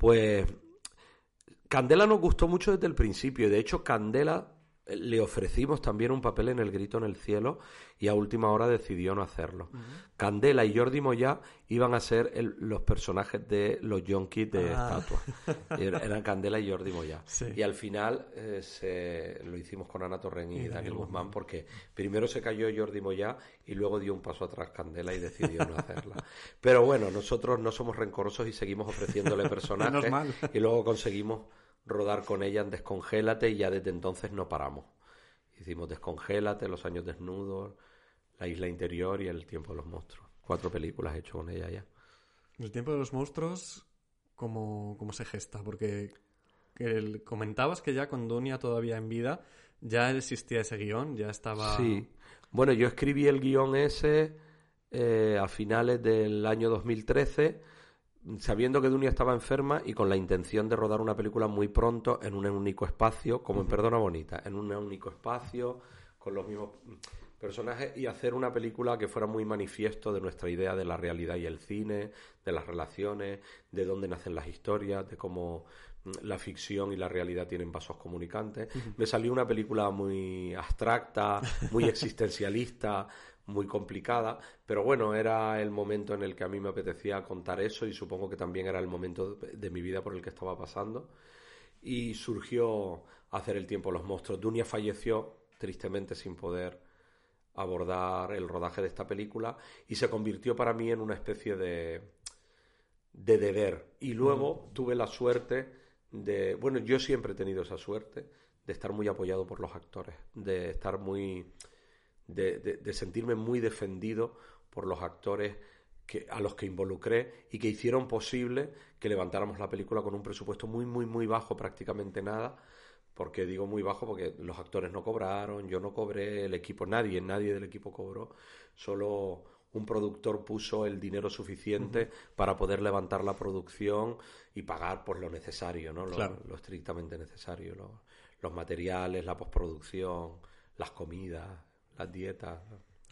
Pues Candela nos gustó mucho desde el principio. De hecho Candela le ofrecimos también un papel en El Grito en el Cielo y a última hora decidió no hacerlo. Candela y Jordi Moya iban a ser el- los personajes de los yonkis de Ah. estatua. Er- Eran Candela y Jordi Moya. Sí. Y al final eh, se, lo hicimos con Ana Torren y, Y Daniel Daniel Guzmán porque primero se cayó Jordi Moya y luego dio un paso atrás Candela y decidió no hacerla. Pero bueno, nosotros no somos rencorosos y seguimos ofreciéndole personajes y luego conseguimos rodar con ella en Descongélate y ya desde entonces no paramos. Hicimos Descongélate, Los años desnudos, La isla interior y El tiempo de los monstruos. Cuatro películas he hecho con ella ya. El tiempo de los monstruos, ¿cómo, cómo se gesta? Porque el- comentabas que ya con Dunia todavía en vida ya existía ese guion, ya estaba... Sí. Bueno, yo escribí el guion ese eh, a finales del año 2013, sabiendo que Dunia estaba enferma y con la intención de rodar una película muy pronto en un único espacio, como en Perdona Bonita, en un único espacio, con los mismos personajes y hacer una película que fuera muy manifiesto de nuestra idea de la realidad y el cine, de las relaciones, de dónde nacen las historias, de cómo mm, la ficción y la realidad tienen vasos comunicantes. Me salió una película muy abstracta, muy existencialista, muy complicada, pero bueno, era el momento en el que a mí me apetecía contar eso y supongo que también era el momento de, mi vida por el que estaba pasando. Y surgió hacer el tiempo de los monstruos. Dunia falleció tristemente sin poder abordar el rodaje de esta película y se convirtió para mí en una especie de, de deber. Y luego tuve la suerte de, bueno, yo siempre he tenido esa suerte de estar muy apoyado por los actores, de estar muy, de, de- de sentirme muy defendido por los actores que, a los que involucré y que hicieron posible que levantáramos la película con un presupuesto muy, muy, muy bajo, prácticamente nada. Porque digo muy bajo porque los actores no cobraron, yo no cobré, el equipo, nadie, nadie del equipo cobró, solo un productor puso el dinero suficiente para poder levantar la producción y pagar por lo necesario, ¿no? Lo, Claro. lo estrictamente necesario, lo- los materiales, la postproducción, las comidas, las dietas.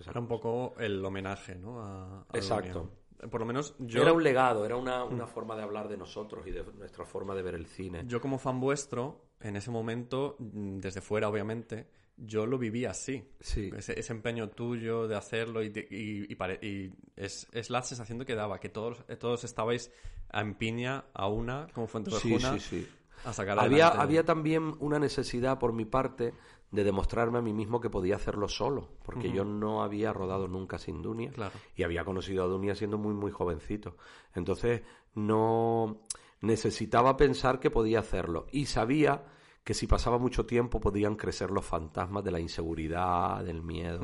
Era un poco el homenaje, ¿no? A, a Exacto. Por lo menos yo... Era un legado, era una, una forma de hablar de nosotros y de nuestra forma de ver el cine. Yo como fan vuestro, en ese momento, mm, desde fuera obviamente, yo lo viví así. Sí. Ese, ese empeño tuyo de hacerlo y, te- y- y pare- y es, es la sensación que daba, que todos, todos estabais en piña a una, como Fuente Sí, Vejuna, sí, sí. a sacar Había, había también una necesidad por mi parte de demostrarme a mí mismo que podía hacerlo solo, porque yo no había rodado nunca sin Dunia Claro. y había conocido a Dunia siendo muy, muy jovencito. Entonces no necesitaba pensar que podía hacerlo y sabía que si pasaba mucho tiempo podían crecer los fantasmas de la inseguridad, del miedo.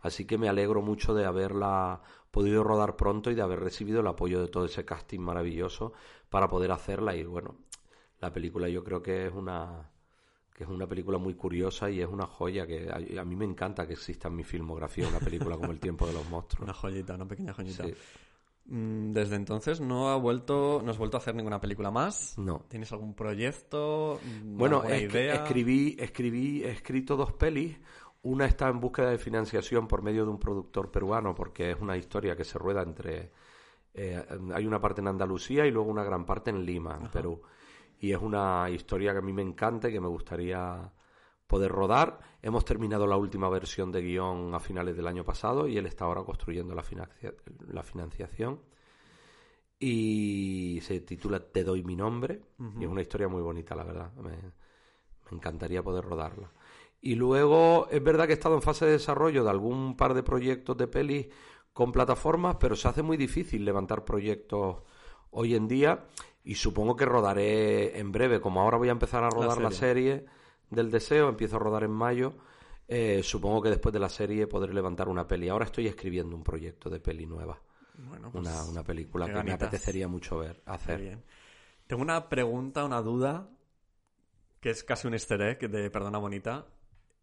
Así que me alegro mucho de haberla podido rodar pronto y de haber recibido el apoyo de todo ese casting maravilloso para poder hacerla y bueno, la película yo creo que es una que es una película muy curiosa y es una joya que a, a mí me encanta que exista en mi filmografía una película como El tiempo de los monstruos. Una joyita, una pequeña joyita. Sí. Mm, Desde entonces no ha vuelto, no has vuelto a hacer ninguna película más. No. ¿Tienes algún proyecto? Mm, Bueno, es idea? escribí, escribí, he escrito dos pelis. Una está en búsqueda de financiación por medio de un productor peruano, porque es una historia que se rueda entre. eh, hay una parte en Andalucía y luego una gran parte en Lima, en Perú. Y es una historia que a mí me encanta y que me gustaría poder rodar. Hemos terminado la última versión de guion a finales del año pasado y él está ahora construyendo la, financia- la financiación. Y se titula Te doy mi nombre. Y es una historia muy bonita, la verdad. Me, me encantaría poder rodarla. Y luego es verdad que he estado en fase de desarrollo de algún par de proyectos de pelis con plataformas, pero se hace muy difícil levantar proyectos hoy en día. Y supongo que rodaré en breve. Como ahora voy a empezar a rodar la serie, del deseo, empiezo a rodar en mayo. eh, supongo que después de la serie podré levantar una peli. Ahora estoy escribiendo un proyecto de peli nueva. Bueno, pues, Una, una película que me apetecería mucho ver, hacer. bien. Tengo una pregunta, una duda, que es casi un easter egg de Perdona Bonita.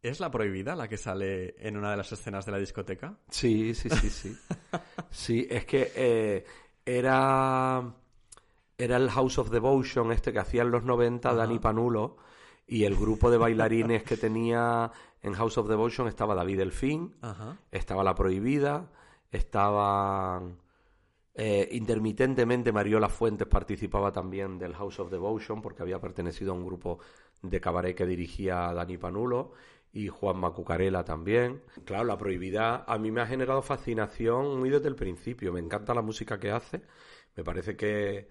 ¿Es la prohibida la que sale en una de las escenas de la discoteca? Sí, sí, sí, sí. Sí, es que eh, era, era el House of Devotion este que hacía en los 90 Dani Panulo y el grupo de bailarines que tenía en House of Devotion estaba David Delfín, Ajá. estaba La Prohibida, estaban eh, intermitentemente Mariola Fuentes participaba también del House of Devotion porque había pertenecido a un grupo de cabaret que dirigía Dani Panulo y Juan Macucarela también. Claro, La Prohibida a mí me ha generado fascinación muy desde el principio. Me encanta la música que hace. Me parece que,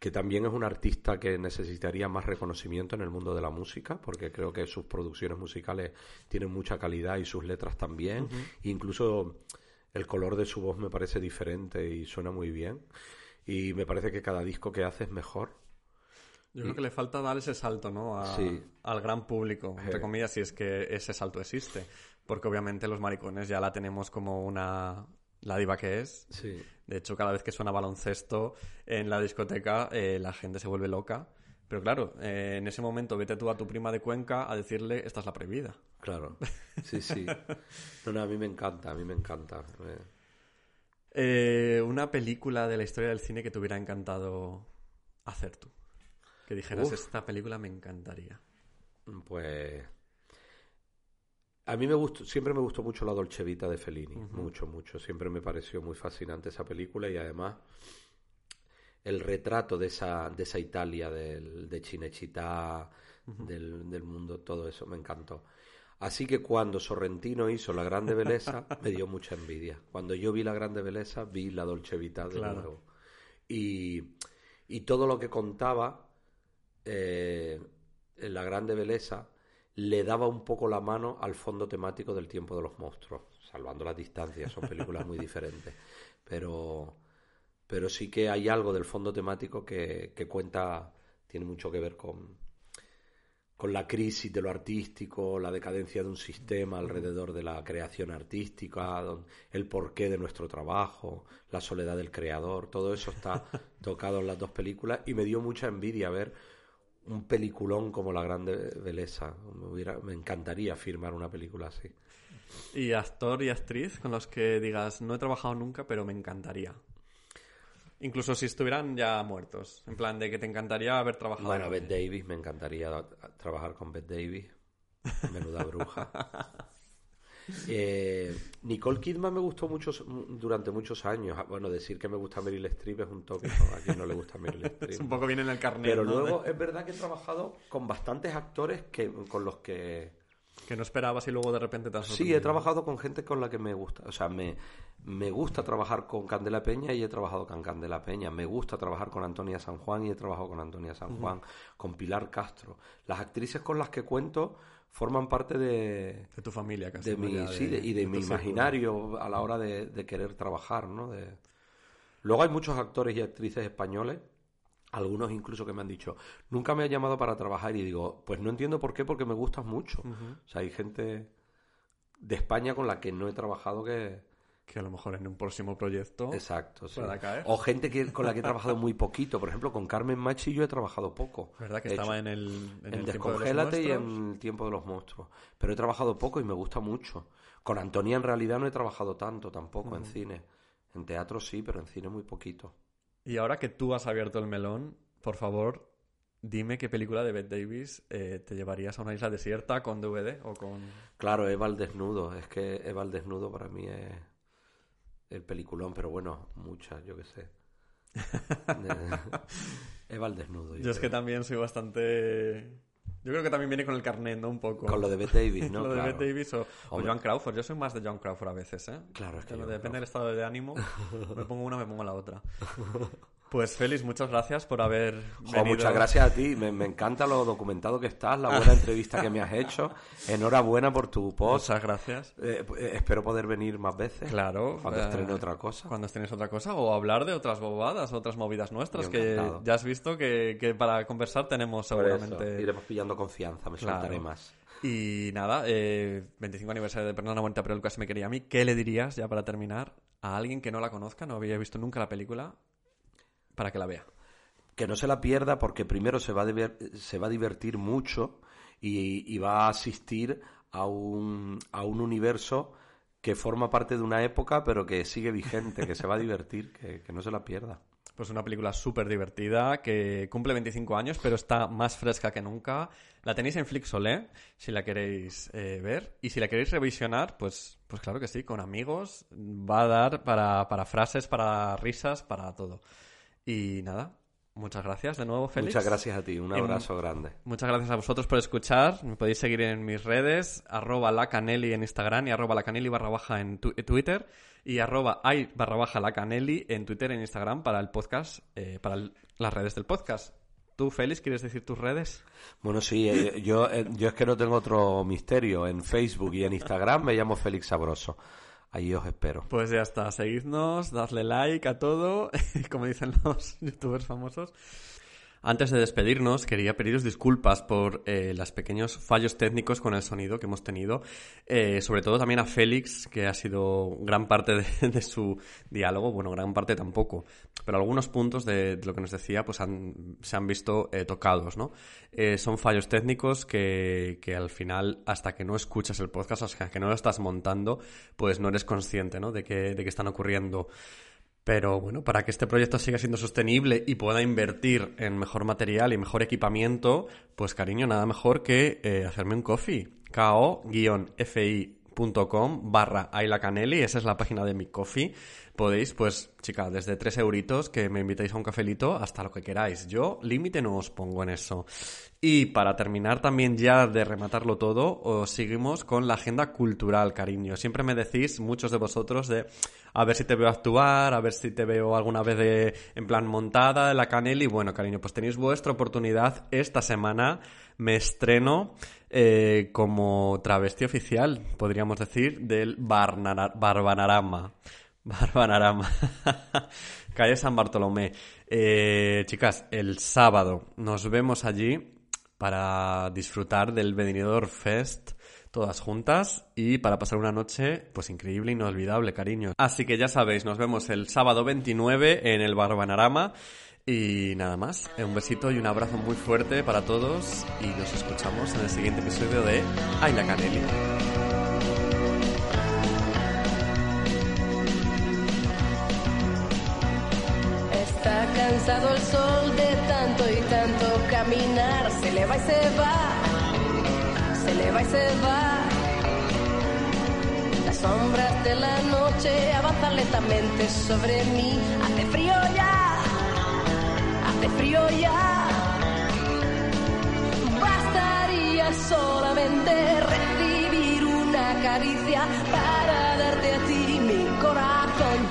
que también es un artista que necesitaría más reconocimiento en el mundo de la música, porque creo que sus producciones musicales tienen mucha calidad y sus letras también. Incluso el color de su voz me parece diferente y suena muy bien. Y me parece que cada disco que hace es mejor. Yo creo que le falta dar ese salto, ¿no? A- Sí. Al gran público, entre Eh. comillas, si es que ese salto existe. Porque obviamente los maricones ya la tenemos como una... La diva que es. Sí. De hecho, cada vez que suena baloncesto en la discoteca, eh, la gente se vuelve loca. Pero claro, eh, en ese momento vete tú a tu prima de Cuenca a decirle, esta es la prohibida. Claro. Sí, sí. No, no, a mí me encanta, a mí me encanta. Eh, Eh, una película de la historia del cine que te hubiera encantado hacer tú. Que dijeras, Uf. esta película me encantaría. Pues a mí me gustó, siempre me gustó mucho la Dolce Vita de Fellini, mucho, mucho. Siempre me pareció muy fascinante esa película y además el retrato de esa, de esa Italia, del, de Cinecittà, del, del mundo, todo eso me encantó. Así que cuando Sorrentino hizo La Grande Belleza, me dio mucha envidia. Cuando yo vi La Grande Belleza, vi la Dolce Vita de Claro. nuevo. Y, y todo lo que contaba eh, en La Grande Belleza le daba un poco la mano al fondo temático del tiempo de los monstruos, salvando las distancias, son películas muy diferentes. Pero, pero sí que hay algo del fondo temático que, que cuenta, tiene mucho que ver con, con la crisis de lo artístico, la decadencia de un sistema alrededor de la creación artística, el porqué de nuestro trabajo, la soledad del creador, todo eso está tocado en las dos películas y me dio mucha envidia ver un peliculón como La Grande Belleza. Me, hubiera- me encantaría firmar una película así. ¿Y actor y actriz con los que digas, no he trabajado nunca, pero me encantaría? Incluso si estuvieran ya muertos. En plan, de que te encantaría haber trabajado. Bueno, él. Davis, me encantaría trabajar con Bette Davis. Menuda bruja. Eh, Nicole Kidman me gustó mucho durante muchos años. Ah, Bueno, decir que me gusta Meryl Streep es un tópico. A quien no le gusta Meryl Streep. Es un poco bien en el carnet. Pero ¿no? luego es verdad que he trabajado con bastantes actores que, con los que... Que no esperabas y luego de repente te has Sí, he trabajado con gente con la que me gusta. O sea, me, me gusta trabajar con Candela Peña y he trabajado con Candela Peña. Me gusta trabajar con Antonia San Juan y he trabajado con Antonia San Juan. Con Pilar Castro. Las actrices con las que cuento forman parte de, De tu familia casi. de mi, sí, de- y de, mi imaginario a la hora de, querer trabajar, ¿no? De... Luego hay muchos actores y actrices españoles, algunos incluso que me han dicho, nunca me ha llamado para trabajar y digo, pues no entiendo por qué, porque me gustas mucho. O sea, hay gente de España con la que no he trabajado que, que a lo mejor en un próximo proyecto Exacto, sí. pueda caer. O gente que, con la que he trabajado muy poquito. Por ejemplo, con Carmen Machi yo he trabajado poco. ¿Verdad que He estaba hecho- en el, en en el de Descongélate y en el tiempo de los monstruos. Pero he trabajado poco y me gusta mucho. Con Antonia en realidad no he trabajado tanto tampoco en cine. En teatro sí, pero en cine muy poquito. Y ahora que tú has abierto el melón, por favor, dime qué película de Bette Davis eh, te llevarías a una isla desierta con DVD o con... Claro, Eva al desnudo. Es que Eva al desnudo para mí es el peliculón, pero bueno, muchas, yo qué sé. Eva al desnudo. yo Yo es que también soy bastante... Yo creo que también viene con el carnet, ¿no? Un poco. Con lo de Bette Davis, ¿no? Lo de. Bette Davis o, o. Joan Crawford. Yo soy más de Joan Crawford a veces, ¿eh? Claro, es que Depende del Crawford. estado de ánimo. Me pongo una, me pongo la otra. Pues Félix, muchas gracias por haber venido. muchas gracias a ti. Me, me encanta lo documentado que estás, la buena entrevista que me has hecho. Enhorabuena por tu post. Muchas gracias. Eh, eh, espero poder venir más veces. Claro. Cuando eh, estrene otra cosa. Cuando estrenes otra cosa o hablar de otras bobadas, otras movidas nuestras que ya has visto que, que para conversar tenemos seguramente. iremos pillando confianza, me Claro. soltaré más. Y nada, eh, 25 aniversario de Perdona la Muerte, pero Lucas me quería a mí. ¿Qué le dirías, ya para terminar, a alguien que no la conozca, no había visto nunca la película, para que la vea? Que no se la pierda porque primero se va a, diver- se va a divertir mucho y, va a asistir a un, a un universo que forma parte de una época pero que sigue vigente, que se va a divertir, que, no se la pierda. Pues una película súper divertida que cumple 25 años, pero está más fresca que nunca. La tenéis en Flixolé, si la queréis eh, ver. Y si la queréis revisionar, pues, pues claro que sí, con amigos. Va a dar para, para frases, para risas, para todo. Y nada, muchas gracias de nuevo, Félix. Muchas gracias a ti, un Em, abrazo grande. Muchas gracias a vosotros por escuchar. Me podéis seguir en mis redes, arroba lacanelli en Instagram y arroba lacanelli barra baja en tu- Twitter y arroba ay barra baja lacanelli en Twitter e en Instagram para el podcast, eh, para el- las redes del podcast. ¿Tú, Félix, quieres decir tus redes? Bueno, sí, eh, yo, eh, yo es que no tengo otro misterio. En Facebook y en Instagram me llamo Félix Sabroso. Ahí os espero. Pues ya está, seguidnos, dadle like a todo, como dicen los youtubers famosos. Antes de despedirnos, quería pediros disculpas por eh, los pequeños fallos técnicos con el sonido que hemos tenido. Eh, sobre todo también a Félix, que ha sido gran parte de, su diálogo. Bueno, gran parte tampoco. Pero algunos puntos de, de lo que nos decía pues han- se han visto eh, tocados, ¿no? Eh, son fallos técnicos que, que al final, hasta que no escuchas el podcast, hasta que no lo estás montando, pues no eres consciente, ¿no? De que, de que están ocurriendo. Pero bueno, para que este proyecto siga siendo sostenible y pueda invertir en mejor material y mejor equipamiento, pues cariño, nada mejor que eh, hacerme un coffee. ko-fi.com barra Ayla Canelli, esa es la página de mi coffee. Podéis, pues, chica, desde 3 euritos que me invitéis a un cafelito hasta lo que queráis. Yo límite no os pongo en eso. Y para terminar también ya de rematarlo todo, os seguimos con la agenda cultural, cariño. Siempre me decís, muchos de vosotros, de a ver si te veo actuar, a ver si te veo alguna vez de, en plan montada, en la Canelli. Bueno, cariño, pues tenéis vuestra oportunidad. Esta semana me estreno eh, como travesti oficial, podríamos decir, del Barbanarama. Barbanarama. Calle San Bartolomé. Eh, chicas, el sábado nos vemos allí para disfrutar del Benidorm Fest todas juntas y para pasar una noche pues increíble, inolvidable, cariño. Así que ya sabéis, nos vemos el sábado 29 en el Barbanarama y nada más. Un besito y un abrazo muy fuerte para todos y nos escuchamos en el siguiente episodio de Ay la Caneli. Se le va y se va, se le va y se va. Las sombras de la noche avanzan lentamente sobre mí. Hace frío ya, hace frío ya. Bastaría solamente recibir una caricia para darte a ti mi corazón.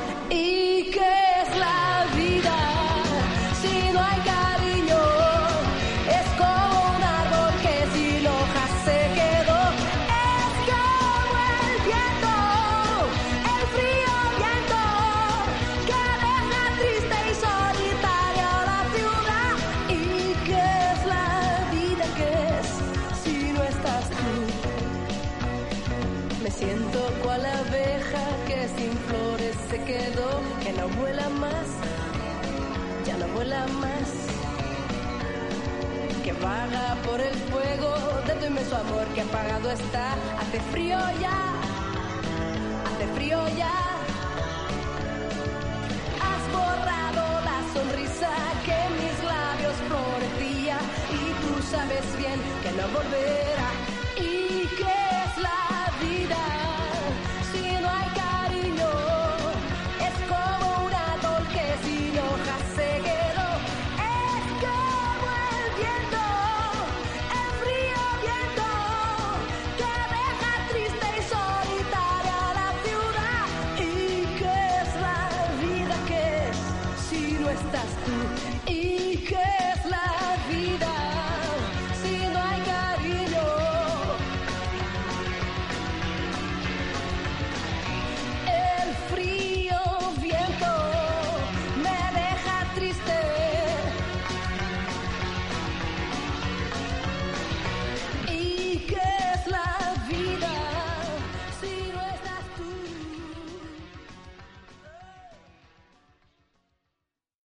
Que vaga por el fuego de tu inmenso amor que apagado está. Hace frío ya, hace frío ya. Has borrado la sonrisa que mis labios florecía y tú sabes bien que no volverá